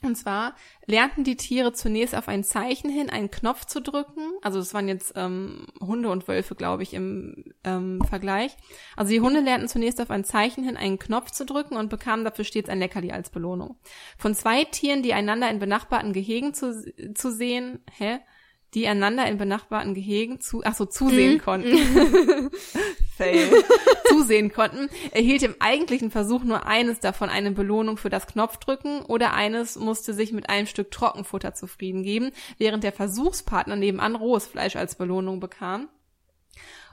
Und zwar lernten die Tiere zunächst auf ein Zeichen hin einen Knopf zu drücken. Also das waren jetzt ähm, Hunde und Wölfe, glaube ich, im ähm, Vergleich. Also die Hunde lernten zunächst auf ein Zeichen hin einen Knopf zu drücken und bekamen dafür stets ein Leckerli als Belohnung. Von zwei Tieren, die einander in benachbarten Gehegen zu, zu sehen, hä? Die einander in benachbarten Gehegen zu, ach so, zusehen mhm. konnten. [LAUGHS] Fail. [LAUGHS] zusehen konnten, erhielt im eigentlichen Versuch nur eines davon eine Belohnung für das Knopfdrücken oder eines musste sich mit einem Stück Trockenfutter zufrieden geben, während der Versuchspartner nebenan rohes Fleisch als Belohnung bekam.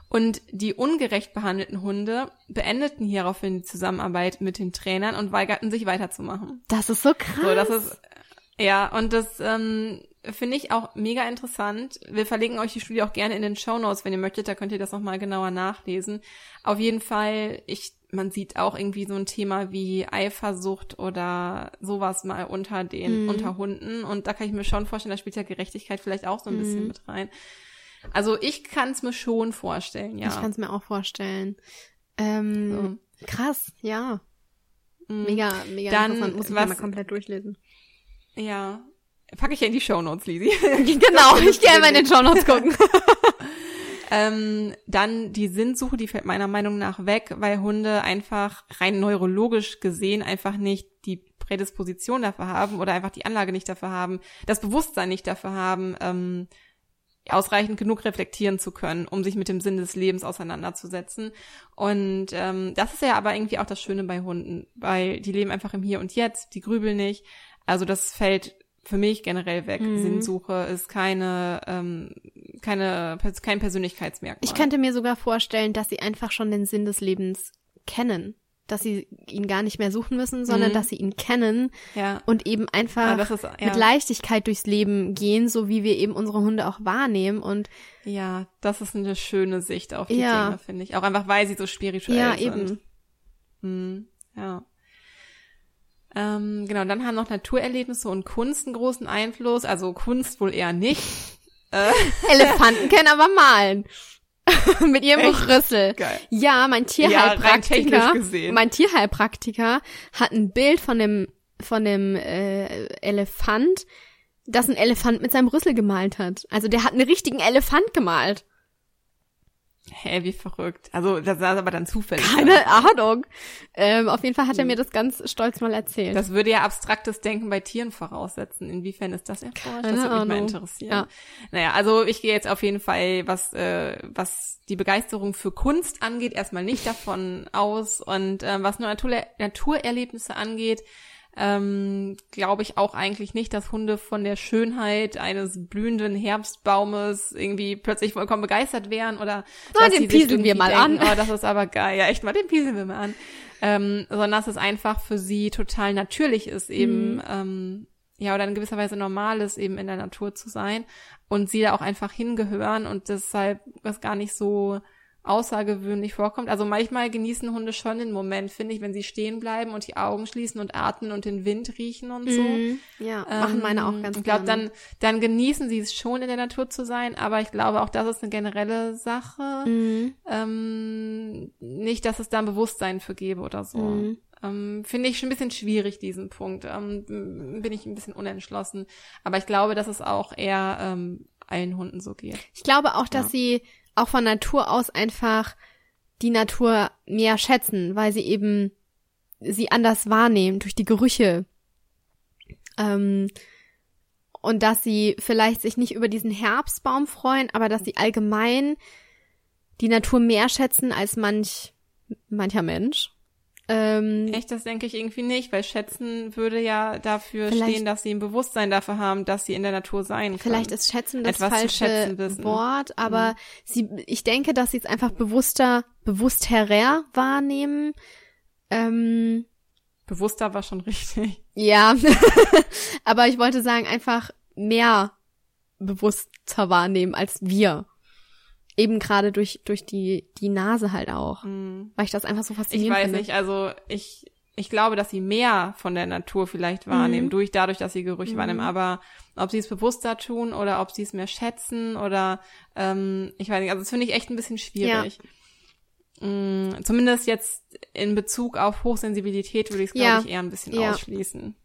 Und die ungerecht behandelten Hunde beendeten hieraufhin die Zusammenarbeit mit den Trainern und weigerten sich weiterzumachen. Das ist so krass. So, das ist ja, und das ähm, finde ich auch mega interessant. Wir verlinken euch die Studie auch gerne in den Show Notes, wenn ihr möchtet, da könnt ihr das nochmal genauer nachlesen. Auf jeden Fall, ich, man sieht auch irgendwie so ein Thema wie Eifersucht oder sowas mal unter den, Mhm. unter Hunden. Und da kann ich mir schon vorstellen, da spielt ja Gerechtigkeit vielleicht auch so ein bisschen Mhm. mit rein. Also ich kann es mir schon vorstellen, ja. Ich kann es mir auch vorstellen. Ähm, Krass, ja. so. Mhm. Mega, mega Dann, interessant. Muss ich was- mal komplett durchlesen. Ja. Packe ich ja in die Show Notes, Lisi. [LAUGHS] genau, ich gehe mal in den Shownotes gucken. [LAUGHS] Ähm, dann die Sinnsuche, die fällt meiner Meinung nach weg, weil Hunde einfach rein neurologisch gesehen einfach nicht die Prädisposition dafür haben oder einfach die Anlage nicht dafür haben, das Bewusstsein nicht dafür haben, ähm, ausreichend genug reflektieren zu können, um sich mit dem Sinn des Lebens auseinanderzusetzen. Und ähm, das ist ja aber irgendwie auch das Schöne bei Hunden, weil die leben einfach im Hier und Jetzt, die grübeln nicht. Also das fällt für mich generell weg. Mhm. Sinnsuche ist keine, ähm, keine, kein Persönlichkeitsmerkmal. Ich könnte mir sogar vorstellen, dass sie einfach schon den Sinn des Lebens kennen. Dass sie ihn gar nicht mehr suchen müssen, sondern Mhm. dass sie ihn kennen ja. und eben einfach ist, ja. mit Leichtigkeit durchs Leben gehen, so wie wir eben unsere Hunde auch wahrnehmen. Und Ja, das ist eine schöne Sicht auf die Ja. Dinge, finde ich. Auch einfach, weil sie so spirituell ja, sind. eben. Hm, ja. Ähm, genau, dann haben noch Naturerlebnisse und Kunst einen großen Einfluss. Also Kunst wohl eher nicht. [LAUGHS] Elefanten können aber malen. [LAUGHS] mit ihrem Echt? Rüssel. Geil. Ja, mein Tierheilpraktiker, gesehen. mein Tierheilpraktiker hat ein Bild von dem von dem äh, Elefant, das ein Elefant mit seinem Rüssel gemalt hat. Also der hat einen richtigen Elefant gemalt. Hä, wie verrückt. Also, das war aber dann zufällig. Keine Ahnung. Ähm, auf jeden Fall hat er mir das ganz stolz mal erzählt. Das würde ja abstraktes Denken bei Tieren voraussetzen. Inwiefern ist das erforscht? Das würde mich mal interessieren. Ja. Naja, also ich gehe jetzt auf jeden Fall, was, äh, was die Begeisterung für Kunst angeht, erstmal nicht davon aus. Und ähm, was nur Natur Naturerlebnisse angeht, ähm, glaube ich auch eigentlich nicht, dass Hunde von der Schönheit eines blühenden Herbstbaumes irgendwie plötzlich vollkommen begeistert wären oder Na, dass den pieseln wir mal denken, an. Oh, das ist aber geil. Ja, echt mal, den pieseln wir mal an. Ähm, sondern dass es einfach für sie total natürlich ist, eben Mhm. ähm, ja, oder in gewisser Weise normal ist, eben in der Natur zu sein und sie da auch einfach hingehören und deshalb was gar nicht so außergewöhnlich vorkommt. Also manchmal genießen Hunde schon den Moment, finde ich, wenn sie stehen bleiben und die Augen schließen und atmen und den Wind riechen und so. Mhm. Ja, machen meine auch Ähm, ganz Ich glaube, dann, dann genießen sie es schon, in der Natur zu sein, aber ich glaube auch, das ist eine generelle Sache. Mhm. Ähm, nicht, dass es da ein Bewusstsein für gäbe oder so. Mhm. Ähm, Finde ich schon ein bisschen schwierig, diesen Punkt. Ähm, bin ich ein bisschen unentschlossen. Aber ich glaube, dass es auch eher ähm, allen Hunden so geht. Ich glaube auch, dass Ja. sie auch von Natur aus einfach die Natur mehr schätzen, weil sie eben sie anders wahrnehmen durch die Gerüche. Ähm, und dass sie vielleicht sich nicht über diesen Herbstbaum freuen, aber dass sie allgemein die Natur mehr schätzen als manch mancher Mensch. Ähm, Echt, das denke ich irgendwie nicht, weil schätzen würde ja dafür stehen, dass sie ein Bewusstsein dafür haben, dass sie in der Natur sein können. Vielleicht ist schätzen das Etwas falsche schätzen. Wort, aber sie, ich denke, dass sie es einfach bewusster, bewussterer wahrnehmen. Ähm, Bewusster war schon richtig. ja, [LAUGHS] aber ich wollte sagen, einfach mehr bewusster wahrnehmen als wir. Eben gerade durch, durch die, die Nase halt auch. Hm. Weil ich das einfach so Ich faszinierend weiß finde. nicht, also ich, ich glaube, dass sie mehr von der Natur vielleicht wahrnehmen, Mhm. durch dadurch, dass sie Gerüche Mhm. wahrnehmen. Aber ob sie es bewusster tun oder ob sie es mehr schätzen oder ähm, ich weiß nicht, also das finde ich echt ein bisschen schwierig. Mm, zumindest jetzt in Bezug auf Hochsensibilität würde ich es, glaube Ja. ich, eher ein bisschen Ja. ausschließen.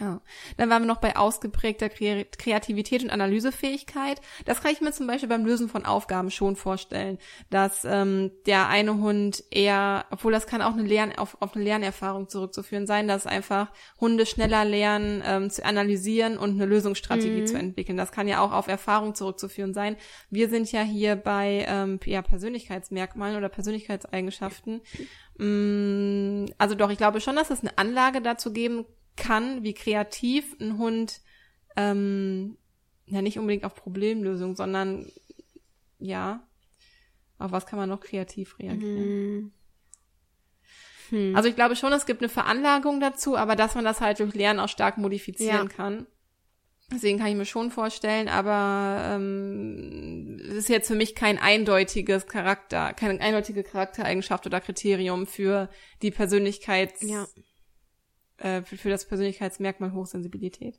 Ja. Dann waren wir noch bei ausgeprägter Kre- Kreativität und Analysefähigkeit. Das kann ich mir zum Beispiel beim Lösen von Aufgaben schon vorstellen, dass ähm, der eine Hund eher, obwohl das kann auch eine Lern auf, auf eine Lernerfahrung zurückzuführen sein, dass einfach Hunde schneller lernen ähm, zu analysieren und eine Lösungsstrategie Mhm. zu entwickeln. Das kann ja auch auf Erfahrung zurückzuführen sein. Wir sind ja hier bei ähm, ja, Persönlichkeitsmerkmalen oder Persönlichkeitseigenschaften. Mm, Also doch, ich glaube schon, dass es eine Anlage dazu geben kann, wie kreativ ein Hund ähm, ja nicht unbedingt auf Problemlösung, sondern ja, auf was kann man noch kreativ reagieren? Mhm. Hm. Also ich glaube schon, es gibt eine Veranlagung dazu, aber dass man das halt durch Lernen auch stark modifizieren Ja. kann. Deswegen kann ich mir schon vorstellen, aber ähm, es ist jetzt für mich kein eindeutiges Charakter, keine eindeutige Charaktereigenschaft oder Kriterium für die Persönlichkeits, Ja. Äh, für, für das Persönlichkeitsmerkmal Hochsensibilität.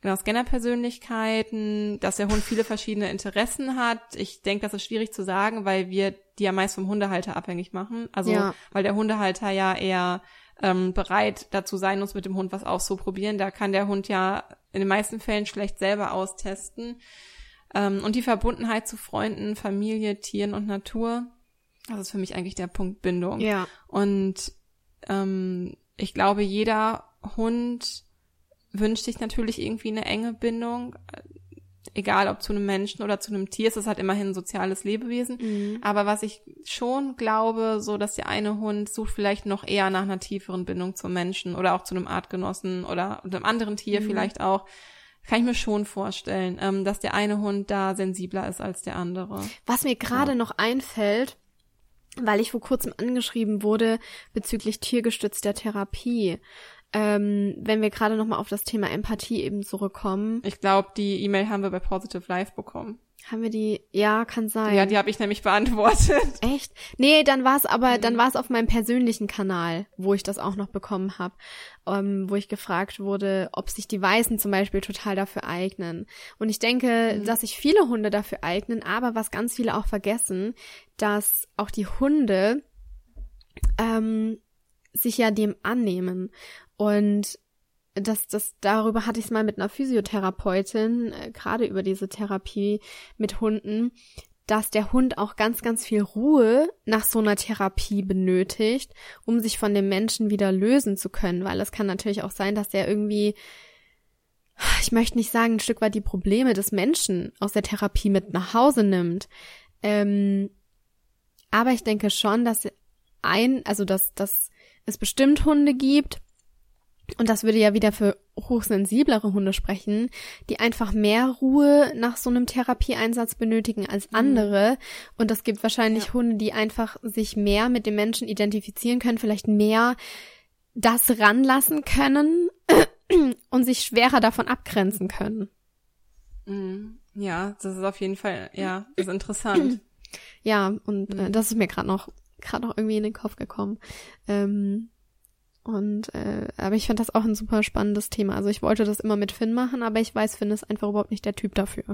Genau, Scanner-Persönlichkeiten, dass der Hund viele verschiedene Interessen hat. Ich denke, das ist schwierig zu sagen, weil wir die ja meist vom Hundehalter abhängig machen. Also, Ja. weil der Hundehalter ja eher ähm, bereit dazu sein muss, mit dem Hund was auszuprobieren. Da kann der Hund ja in den meisten Fällen schlecht selber austesten. Ähm, und die Verbundenheit zu Freunden, Familie, Tieren und Natur, das ist für mich eigentlich der Punkt Bindung. Ja. Und ähm, ich glaube, jeder Hund wünscht sich natürlich irgendwie eine enge Bindung, egal ob zu einem Menschen oder zu einem Tier. Es ist halt immerhin ein soziales Lebewesen. Mhm. Aber was ich schon glaube, so dass der eine Hund sucht vielleicht noch eher nach einer tieferen Bindung zum Menschen oder auch zu einem Artgenossen oder einem anderen Tier Mhm. vielleicht auch. Kann ich mir schon vorstellen, ähm, dass der eine Hund da sensibler ist als der andere. Was mir gerade noch einfällt, weil ich vor kurzem angeschrieben wurde bezüglich tiergestützter Therapie, ähm, wenn wir gerade noch mal auf das Thema Empathie eben zurückkommen, Ich glaube, die E-Mail haben wir bei Positive Life bekommen. haben wir die, ja, kann sein. Ja, die habe ich nämlich beantwortet. [LAUGHS] Echt? Nee, dann war es aber, Mhm. dann war es auf meinem persönlichen Kanal, wo ich das auch noch bekommen habe, ähm, wo ich gefragt wurde, ob sich die Weißen zum Beispiel total dafür eignen. Und ich denke, Mhm. dass sich viele Hunde dafür eignen, aber was ganz viele auch vergessen, dass auch die Hunde ähm, sich ja dem annehmen. Und das, das, darüber hatte ich es mal mit einer Physiotherapeutin, äh, gerade über diese Therapie mit Hunden, dass der Hund auch ganz, ganz viel Ruhe nach so einer Therapie benötigt, um sich von dem Menschen wieder lösen zu können, weil es kann natürlich auch sein, dass der irgendwie, ich möchte nicht sagen, ein Stück weit die Probleme des Menschen aus der Therapie mit nach Hause nimmt. Ähm, aber ich denke schon, dass ein, also dass, dass es bestimmt Hunde gibt, und das würde ja wieder für hochsensiblere Hunde sprechen, die einfach mehr Ruhe nach so einem Therapieeinsatz benötigen als andere. Und es gibt wahrscheinlich Ja. Hunde, die einfach sich mehr mit dem Menschen identifizieren können, vielleicht mehr das ranlassen können [CLEARS THROAT] und sich schwerer davon abgrenzen können. Mhm. Ja, das ist auf jeden Fall, ja, das ist interessant. [CLEARS THROAT] Ja, und äh, das ist mir gerade noch gerade noch irgendwie in den Kopf gekommen. Ähm, und äh, aber ich fand das auch ein super spannendes Thema. Also ich wollte das immer mit Finn machen, aber ich weiß, Finn ist einfach überhaupt nicht der Typ dafür.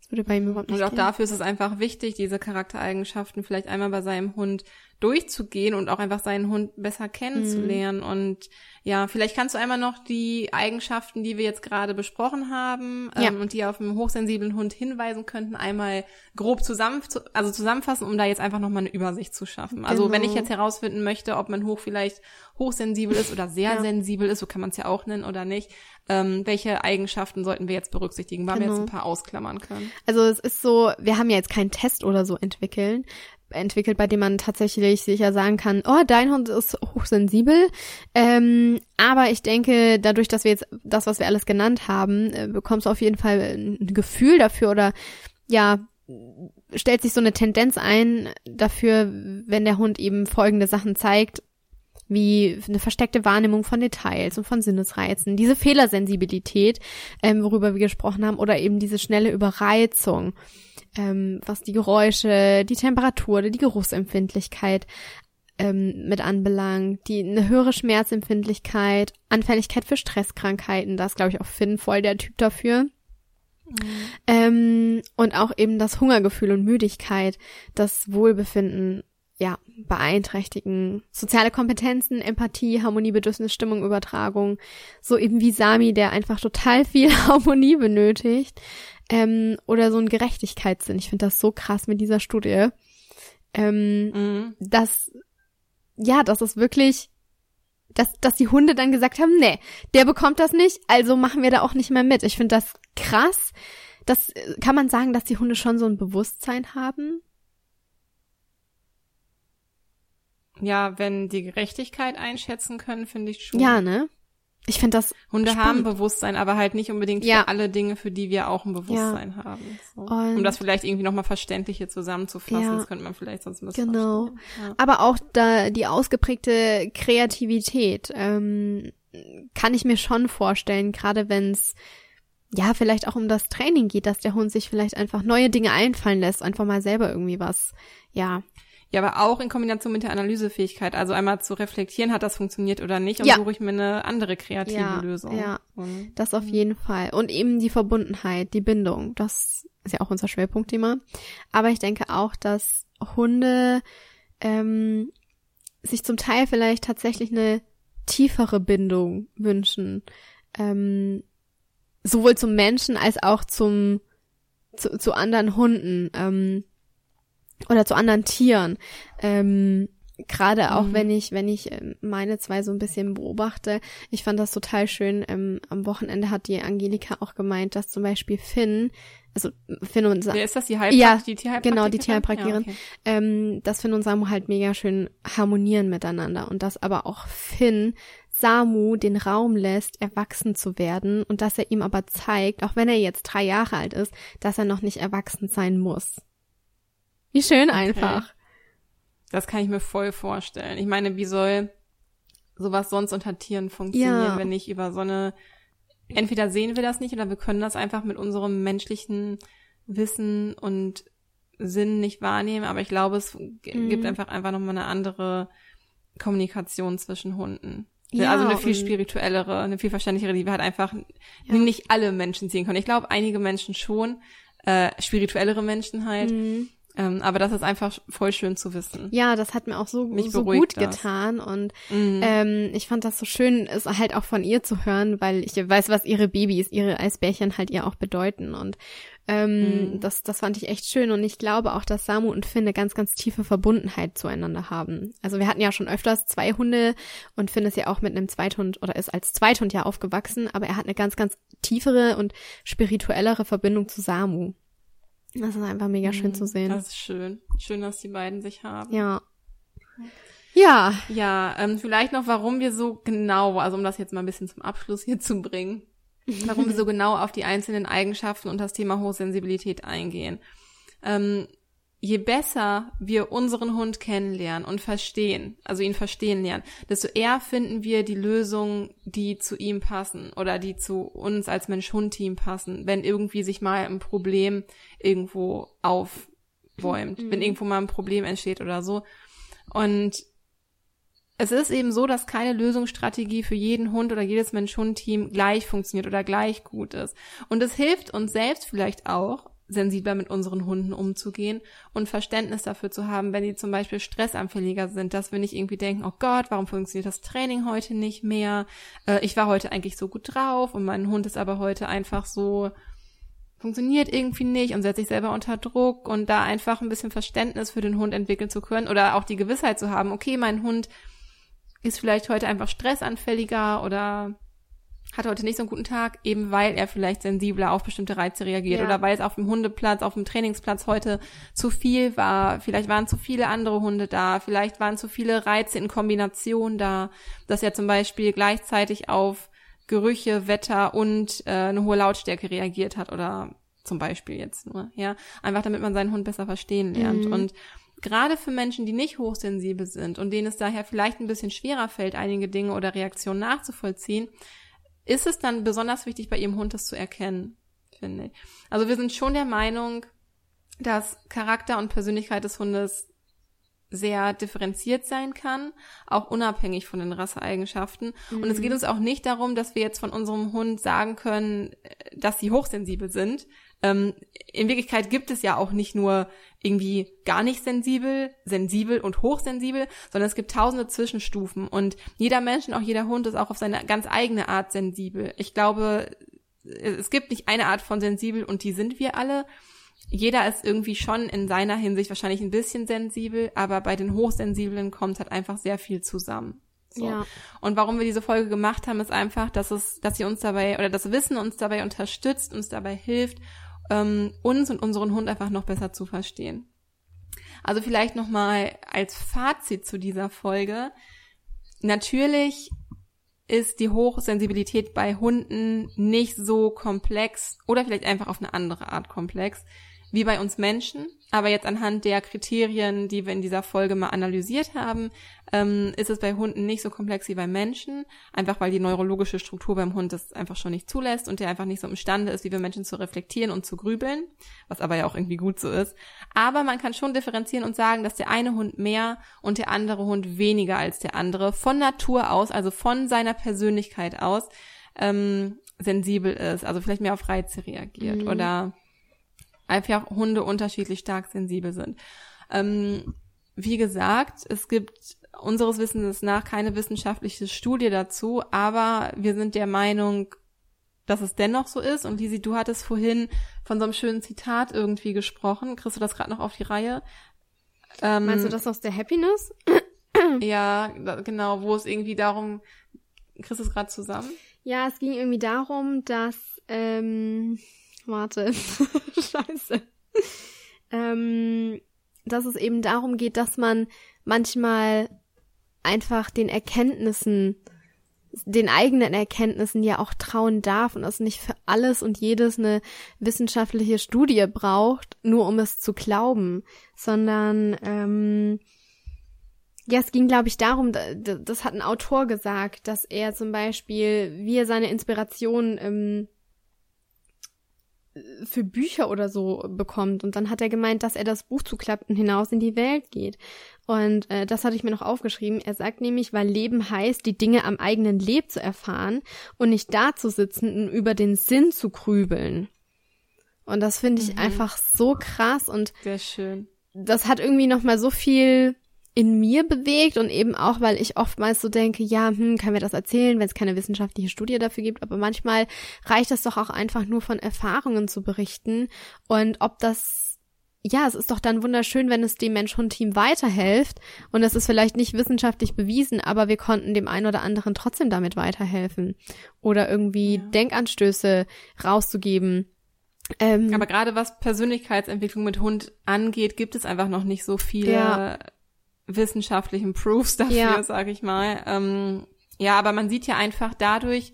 Das würde bei ihm überhaupt nicht Und auch gehen. dafür ist es einfach wichtig, diese Charaktereigenschaften vielleicht einmal bei seinem Hund durchzugehen und auch einfach seinen Hund besser kennenzulernen. Und ja, vielleicht kannst du einmal noch die Eigenschaften, die wir jetzt gerade besprochen haben Ja. ähm, und die auf einen hochsensiblen Hund hinweisen könnten, einmal grob zusammen, also zusammenfassen, um da jetzt einfach nochmal eine Übersicht zu schaffen. Also Genau. wenn ich jetzt herausfinden möchte, ob mein Hoch vielleicht hochsensibel ist oder sehr Ja. sensibel ist, so kann man es ja auch nennen oder nicht, ähm, welche Eigenschaften sollten wir jetzt berücksichtigen, weil wir Genau. jetzt ein paar ausklammern können. Also es ist so, wir haben ja jetzt keinen Test oder so entwickeln, entwickelt, bei dem man tatsächlich sicher sagen kann, oh, dein Hund ist hochsensibel. Ähm, aber ich denke, dadurch, dass wir jetzt das, was wir alles genannt haben, äh, bekommst du auf jeden Fall ein Gefühl dafür oder ja, stellt sich so eine Tendenz ein dafür, wenn der Hund eben folgende Sachen zeigt, wie eine versteckte Wahrnehmung von Details und von Sinnesreizen, diese Fehlersensibilität, ähm, worüber wir gesprochen haben, oder eben diese schnelle Überreizung, ähm, was die Geräusche, die Temperatur, die Geruchsempfindlichkeit ähm, mit anbelangt, die eine höhere Schmerzempfindlichkeit, Anfälligkeit für Stresskrankheiten, da ist glaube ich auch Finn voll der Typ dafür. Ähm, und auch eben das Hungergefühl und Müdigkeit, das Wohlbefinden, ja, beeinträchtigen. Soziale Kompetenzen, Empathie, Harmonie, Bedürfnis, Stimmung, Übertragung. So eben wie Sami, der einfach total viel [LAUGHS] Harmonie benötigt. Ähm, oder so ein Gerechtigkeitssinn. Ich finde das so krass mit dieser Studie. Ähm, Mhm. dass, ja, das ist wirklich, dass, dass die Hunde dann gesagt haben, nee, der bekommt das nicht, also machen wir da auch nicht mehr mit. Ich finde das krass. Das äh, kann man sagen, dass die Hunde schon so ein Bewusstsein haben. Ja, wenn die Gerechtigkeit einschätzen können, finde ich schon. Ja, ne? Ich finde das Hunde spannend. haben Bewusstsein, aber halt nicht unbedingt Ja. für alle Dinge, für die wir auch ein Bewusstsein haben. So. Um das vielleicht irgendwie nochmal verständlicher zusammenzufassen, Ja. das könnte man vielleicht sonst missverstehen. Genau. Ja. aber auch da die ausgeprägte Kreativität ähm, kann ich mir schon vorstellen, gerade wenn es ja, vielleicht auch um das Training geht, dass der Hund sich vielleicht einfach neue Dinge einfallen lässt, einfach mal selber irgendwie was, ja. Ja, aber auch in Kombination mit der Analysefähigkeit, also einmal zu reflektieren, hat das funktioniert oder nicht, und Ja. suche ich mir eine andere kreative Ja, Lösung. ja. Und, Das auf jeden Fall. Und eben die Verbundenheit, die Bindung. Das ist ja auch unser Schwerpunktthema. Aber ich denke auch, dass Hunde ähm, sich zum Teil vielleicht tatsächlich eine tiefere Bindung wünschen. Ähm, sowohl zum Menschen als auch zum zu, zu anderen Hunden ähm, oder zu anderen Tieren. Ähm, Gerade auch Mhm. wenn ich, wenn ich ähm, meine zwei so ein bisschen beobachte, ich fand das total schön. Ähm, am Wochenende hat die Angelika auch gemeint, dass zum Beispiel Finn, also Finn und Sa Wer ist das, die Heilpraktik? Ja, die Tierheilpraktikerin? genau, die Tierheilpraktikerin. Ja, okay. ähm, dass Finn und Samu halt mega schön harmonieren miteinander und dass aber auch Finn Samu den Raum lässt, erwachsen zu werden und dass er ihm aber zeigt, auch wenn er jetzt drei Jahre alt ist, dass er noch nicht erwachsen sein muss. Wie schön einfach. Das kann ich mir voll vorstellen. Ich meine, wie soll sowas sonst unter Tieren funktionieren, Ja. wenn nicht über so eine, entweder sehen wir das nicht oder wir können das einfach mit unserem menschlichen Wissen und Sinn nicht wahrnehmen, aber ich glaube, es Mhm. gibt einfach einfach nochmal eine andere Kommunikation zwischen Hunden. Ja, also eine viel spirituellere, eine viel verständlichere, die wir halt einfach Ja. nicht alle Menschen sehen können. Ich glaube, einige Menschen schon, äh, spirituellere Menschen halt, Mhm. Ähm, aber das ist einfach voll schön zu wissen. Ja, das hat mir auch so, Mich so gut das. getan und Mhm. ähm, ich fand das so schön, es halt auch von ihr zu hören, weil ich weiß, was ihre Babys, ihre Eisbärchen halt ihr auch bedeuten und ähm, Mhm. das, das fand ich echt schön und ich glaube auch, dass Samu und Finn eine ganz, ganz tiefe Verbundenheit zueinander haben. Also wir hatten ja schon öfters zwei Hunde und Finn ist ja auch mit einem Zweithund oder ist als Zweithund ja aufgewachsen, aber er hat eine ganz, ganz tiefere und spirituellere Verbindung zu Samu. Das ist einfach mega schön Mhm. zu sehen. Das ist schön. Schön, dass die beiden sich haben. Ja. Ja, Ja, ähm, vielleicht noch, warum wir so genau, also um das jetzt mal ein bisschen zum Abschluss hier zu bringen, warum wir so [LAUGHS] genau auf die einzelnen Eigenschaften und das Thema Hochsensibilität eingehen. Ähm, je besser wir unseren Hund kennenlernen und verstehen, also ihn verstehen lernen, desto eher finden wir die Lösungen, die zu ihm passen oder die zu uns als Mensch-Hund-Team passen, wenn irgendwie sich mal ein Problem irgendwo aufbäumt, wenn irgendwo mal ein Problem entsteht oder so. Und es ist eben so, dass keine Lösungsstrategie für jeden Hund oder jedes Mensch-Hund-Team gleich funktioniert oder gleich gut ist. Und es hilft uns selbst vielleicht auch, sensibler mit unseren Hunden umzugehen und Verständnis dafür zu haben, wenn die zum Beispiel stressanfälliger sind, dass wir nicht irgendwie denken, oh Gott, warum funktioniert das Training heute nicht mehr? Äh, ich war heute eigentlich so gut drauf und mein Hund ist aber heute einfach so, funktioniert irgendwie nicht und setzt sich selber unter Druck und da einfach ein bisschen Verständnis für den Hund entwickeln zu können oder auch die Gewissheit zu haben, okay, mein Hund ist vielleicht heute einfach stressanfälliger oder hat heute nicht so einen guten Tag, eben weil er vielleicht sensibler auf bestimmte Reize reagiert Ja. oder weil es auf dem Hundeplatz, auf dem Trainingsplatz heute zu viel war. Vielleicht waren zu viele andere Hunde da, vielleicht waren zu viele Reize in Kombination da, dass er zum Beispiel gleichzeitig auf Gerüche, Wetter und äh, eine hohe Lautstärke reagiert hat oder zum Beispiel jetzt nur, ja, einfach damit man seinen Hund besser verstehen lernt Mhm. und gerade für Menschen, die nicht hochsensibel sind und denen es daher vielleicht ein bisschen schwerer fällt, einige Dinge oder Reaktionen nachzuvollziehen, ist es dann besonders wichtig, bei ihrem Hund das zu erkennen, finde ich. Also wir sind schon der Meinung, dass Charakter und Persönlichkeit des Hundes sehr differenziert sein kann, auch unabhängig von den Rasseeigenschaften. Und es geht uns auch nicht darum, dass wir jetzt von unserem Hund sagen können, äh, dass sie hochsensibel sind. Ähm, in Wirklichkeit gibt es ja auch nicht nur irgendwie gar nicht sensibel, sensibel und hochsensibel, sondern es gibt tausende Zwischenstufen und jeder Mensch und auch jeder Hund ist auch auf seine ganz eigene Art sensibel. Ich glaube, es gibt nicht eine Art von sensibel und die sind wir alle. Jeder ist irgendwie schon in seiner Hinsicht wahrscheinlich ein bisschen sensibel, aber bei den Hochsensiblen kommt halt einfach sehr viel zusammen. So. Ja. Und warum wir diese Folge gemacht haben, ist einfach, dass es, dass sie uns dabei oder das Wissen uns dabei unterstützt, uns dabei hilft, ähm, uns und unseren Hund einfach noch besser zu verstehen. Also vielleicht noch mal als Fazit zu dieser Folge: Natürlich ist die Hochsensibilität bei Hunden nicht so komplex oder vielleicht einfach auf eine andere Art komplex wie bei uns Menschen. Aber jetzt anhand der Kriterien, die wir in dieser Folge mal analysiert haben, ähm, ist es bei Hunden nicht so komplex wie bei Menschen. Einfach weil die neurologische Struktur beim Hund das einfach schon nicht zulässt und der einfach nicht so imstande ist, wie wir Menschen zu reflektieren und zu grübeln. Was aber ja auch irgendwie gut so ist. Aber man kann schon differenzieren und sagen, dass der eine Hund mehr und der andere Hund weniger als der andere von Natur aus, also von seiner Persönlichkeit aus, ähm, sensibel ist. Also vielleicht mehr auf Reize reagiert mhm. oder einfach Hunde unterschiedlich stark sensibel sind. Ähm, wie gesagt, es gibt unseres Wissens nach keine wissenschaftliche Studie dazu, aber wir sind der Meinung, dass es dennoch so ist. Und Lisi, du hattest vorhin von so einem schönen Zitat irgendwie gesprochen. Kriegst du das gerade noch auf die Reihe? Ähm, Meinst du das aus der Happiness? ja, genau, wo es irgendwie darum, kriegst du es gerade zusammen? Ja, es ging irgendwie darum, dass ähm, Warte. Scheiße. [LAUGHS] ähm, dass es eben darum geht, dass man manchmal einfach den Erkenntnissen, den eigenen Erkenntnissen ja auch trauen darf und es nicht für alles und jedes eine wissenschaftliche Studie braucht, nur um es zu glauben, sondern ähm, ja, es ging, glaube ich, darum, das hat ein Autor gesagt, dass er zum Beispiel, wie er seine Inspiration ähm, für Bücher oder so bekommt. Und dann hat er gemeint, dass er das Buch zuklappt und hinaus in die Welt geht. Und äh, das hatte ich mir noch aufgeschrieben. Er sagt nämlich, weil Leben heißt, die Dinge am eigenen Leb zu erfahren und nicht da zu sitzen und über den Sinn zu grübeln. Und das finde ich mhm. einfach so krass und sehr schön. Das hat irgendwie noch mal so viel in mir bewegt und eben auch, weil ich oftmals so denke, ja, hm, kann mir das erzählen, wenn es keine wissenschaftliche Studie dafür gibt, aber manchmal reicht es doch auch einfach nur von Erfahrungen zu berichten. Und ob das ja, es ist doch dann wunderschön, wenn es dem Mensch-Hund-Team weiterhilft. Und es ist vielleicht nicht wissenschaftlich bewiesen, aber wir konnten dem einen oder anderen trotzdem damit weiterhelfen. Oder irgendwie ja. Denkanstöße rauszugeben. Ähm, aber gerade was Persönlichkeitsentwicklung mit Hund angeht, gibt es einfach noch nicht so viele ja wissenschaftlichen Proofs [LAUGHS] dafür, ja. sage ich mal. Ähm, ja, aber man sieht ja einfach dadurch,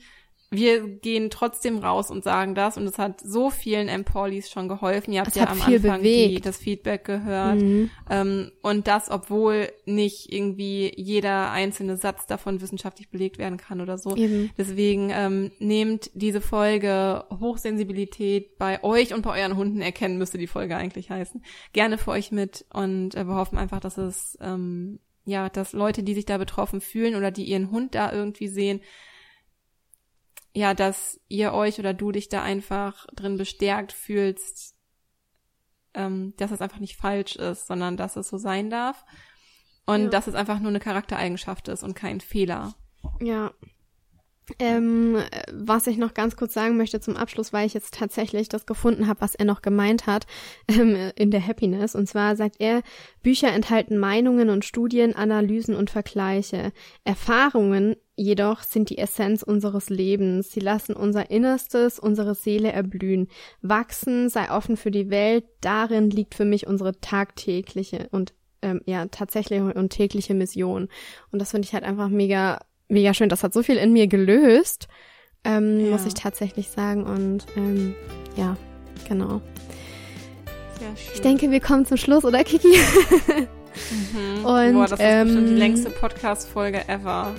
wir gehen trotzdem raus und sagen das und es hat so vielen Empaulis schon geholfen. Ihr habt es ja am Anfang die, das Feedback gehört. Mhm. Ähm, und das, obwohl nicht irgendwie jeder einzelne Satz davon wissenschaftlich belegt werden kann oder so. Eben. Deswegen ähm, nehmt diese Folge Hochsensibilität bei euch und bei euren Hunden erkennen, müsste die Folge eigentlich heißen. Gerne für euch mit und äh, wir hoffen einfach, dass es ähm, ja, dass Leute, die sich da betroffen fühlen oder die ihren Hund da irgendwie sehen, ja, dass ihr euch oder du dich da einfach drin bestärkt fühlst, ähm, dass es einfach nicht falsch ist, sondern dass es so sein darf. Und ja. dass es einfach nur eine Charaktereigenschaft ist und kein Fehler. Ja, ähm, was ich noch ganz kurz sagen möchte zum Abschluss, weil ich jetzt tatsächlich das gefunden habe, was er noch gemeint hat [LAUGHS] ähm, in der Happiness. Und zwar sagt er, Bücher enthalten Meinungen und Studien, Analysen und Vergleiche. Erfahrungen jedoch sind die Essenz unseres Lebens. Sie lassen unser Innerstes, unsere Seele erblühen. Wachsen, sei offen für die Welt. Darin liegt für mich unsere tagtägliche und ähm, ja tatsächliche und tägliche Mission. Und das finde ich halt einfach mega mega schön. Das hat so viel in mir gelöst, ähm, ja. muss ich tatsächlich sagen. Und ähm, ja, genau. Ich denke, wir kommen zum Schluss, oder Kiki? [LAUGHS] mhm. Und, Boah, das ist ähm, bestimmt die längste Podcast-Folge ever.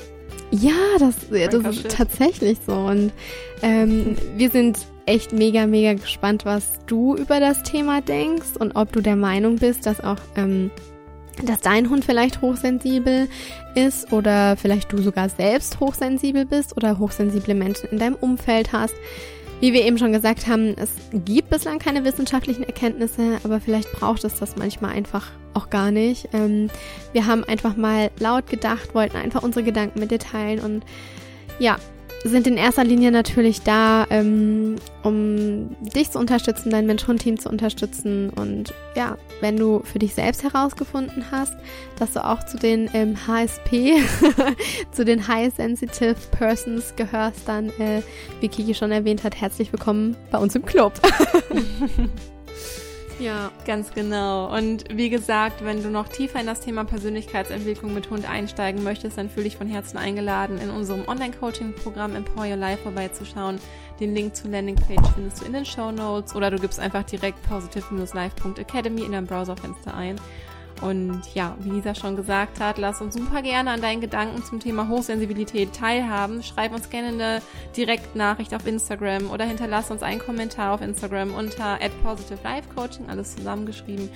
Ja, das, das ist tatsächlich so. Und ähm, [LAUGHS] wir sind echt mega, mega gespannt, was du über das Thema denkst und ob du der Meinung bist, dass auch ähm, dass dein Hund vielleicht hochsensibel ist oder vielleicht du sogar selbst hochsensibel bist oder hochsensible Menschen in deinem Umfeld hast. Wie wir eben schon gesagt haben, es gibt bislang keine wissenschaftlichen Erkenntnisse, aber vielleicht braucht es das manchmal einfach auch gar nicht. Ähm, wir haben einfach mal laut gedacht, wollten einfach unsere Gedanken mit dir teilen und ja, sind in erster Linie natürlich da, ähm, um dich zu unterstützen, dein Mensch-Hund-Team zu unterstützen. Und ja, wenn du für dich selbst herausgefunden hast, dass du auch zu den ähm, HSP, [LAUGHS] zu den High Sensitive Persons gehörst, dann, äh, wie Kiki schon erwähnt hat, herzlich willkommen bei uns im Club. [LAUGHS] Ja. Ganz genau. Und wie gesagt, wenn du noch tiefer in das Thema Persönlichkeitsentwicklung mit Hund einsteigen möchtest, dann fühle dich von Herzen eingeladen, in unserem Online-Coaching-Programm Empower Your Life vorbeizuschauen. Den Link zur Landingpage findest du in den Show Notes oder du gibst einfach direkt positive-life.academy in deinem Browserfenster ein. Und ja, wie Lisa schon gesagt hat, lass uns super gerne an deinen Gedanken zum Thema Hochsensibilität teilhaben. Schreib uns gerne eine Direktnachricht auf Instagram oder hinterlass uns einen Kommentar auf Instagram unter @positive_life_coaching alles zusammengeschrieben.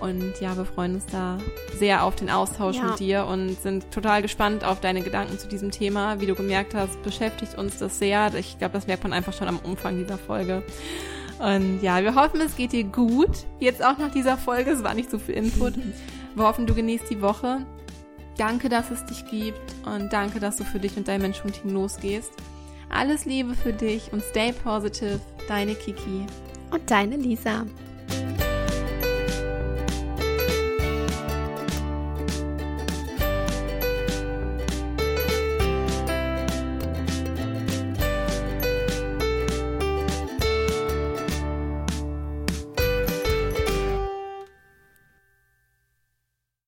Und ja, wir freuen uns da sehr auf den Austausch ja. mit dir und sind total gespannt auf deine Gedanken zu diesem Thema. Wie du gemerkt hast, beschäftigt uns das sehr. Ich glaube, das merkt man einfach schon am Umfang dieser Folge. Und ja, wir hoffen, es geht dir gut. Jetzt auch nach dieser Folge. Es war nicht so viel Input. Wir hoffen, du genießt die Woche. Danke, dass es dich gibt und danke, dass du für dich und dein Menschenteam losgehst. Alles Liebe für dich und stay positive. Deine Kiki. Und deine Lisa.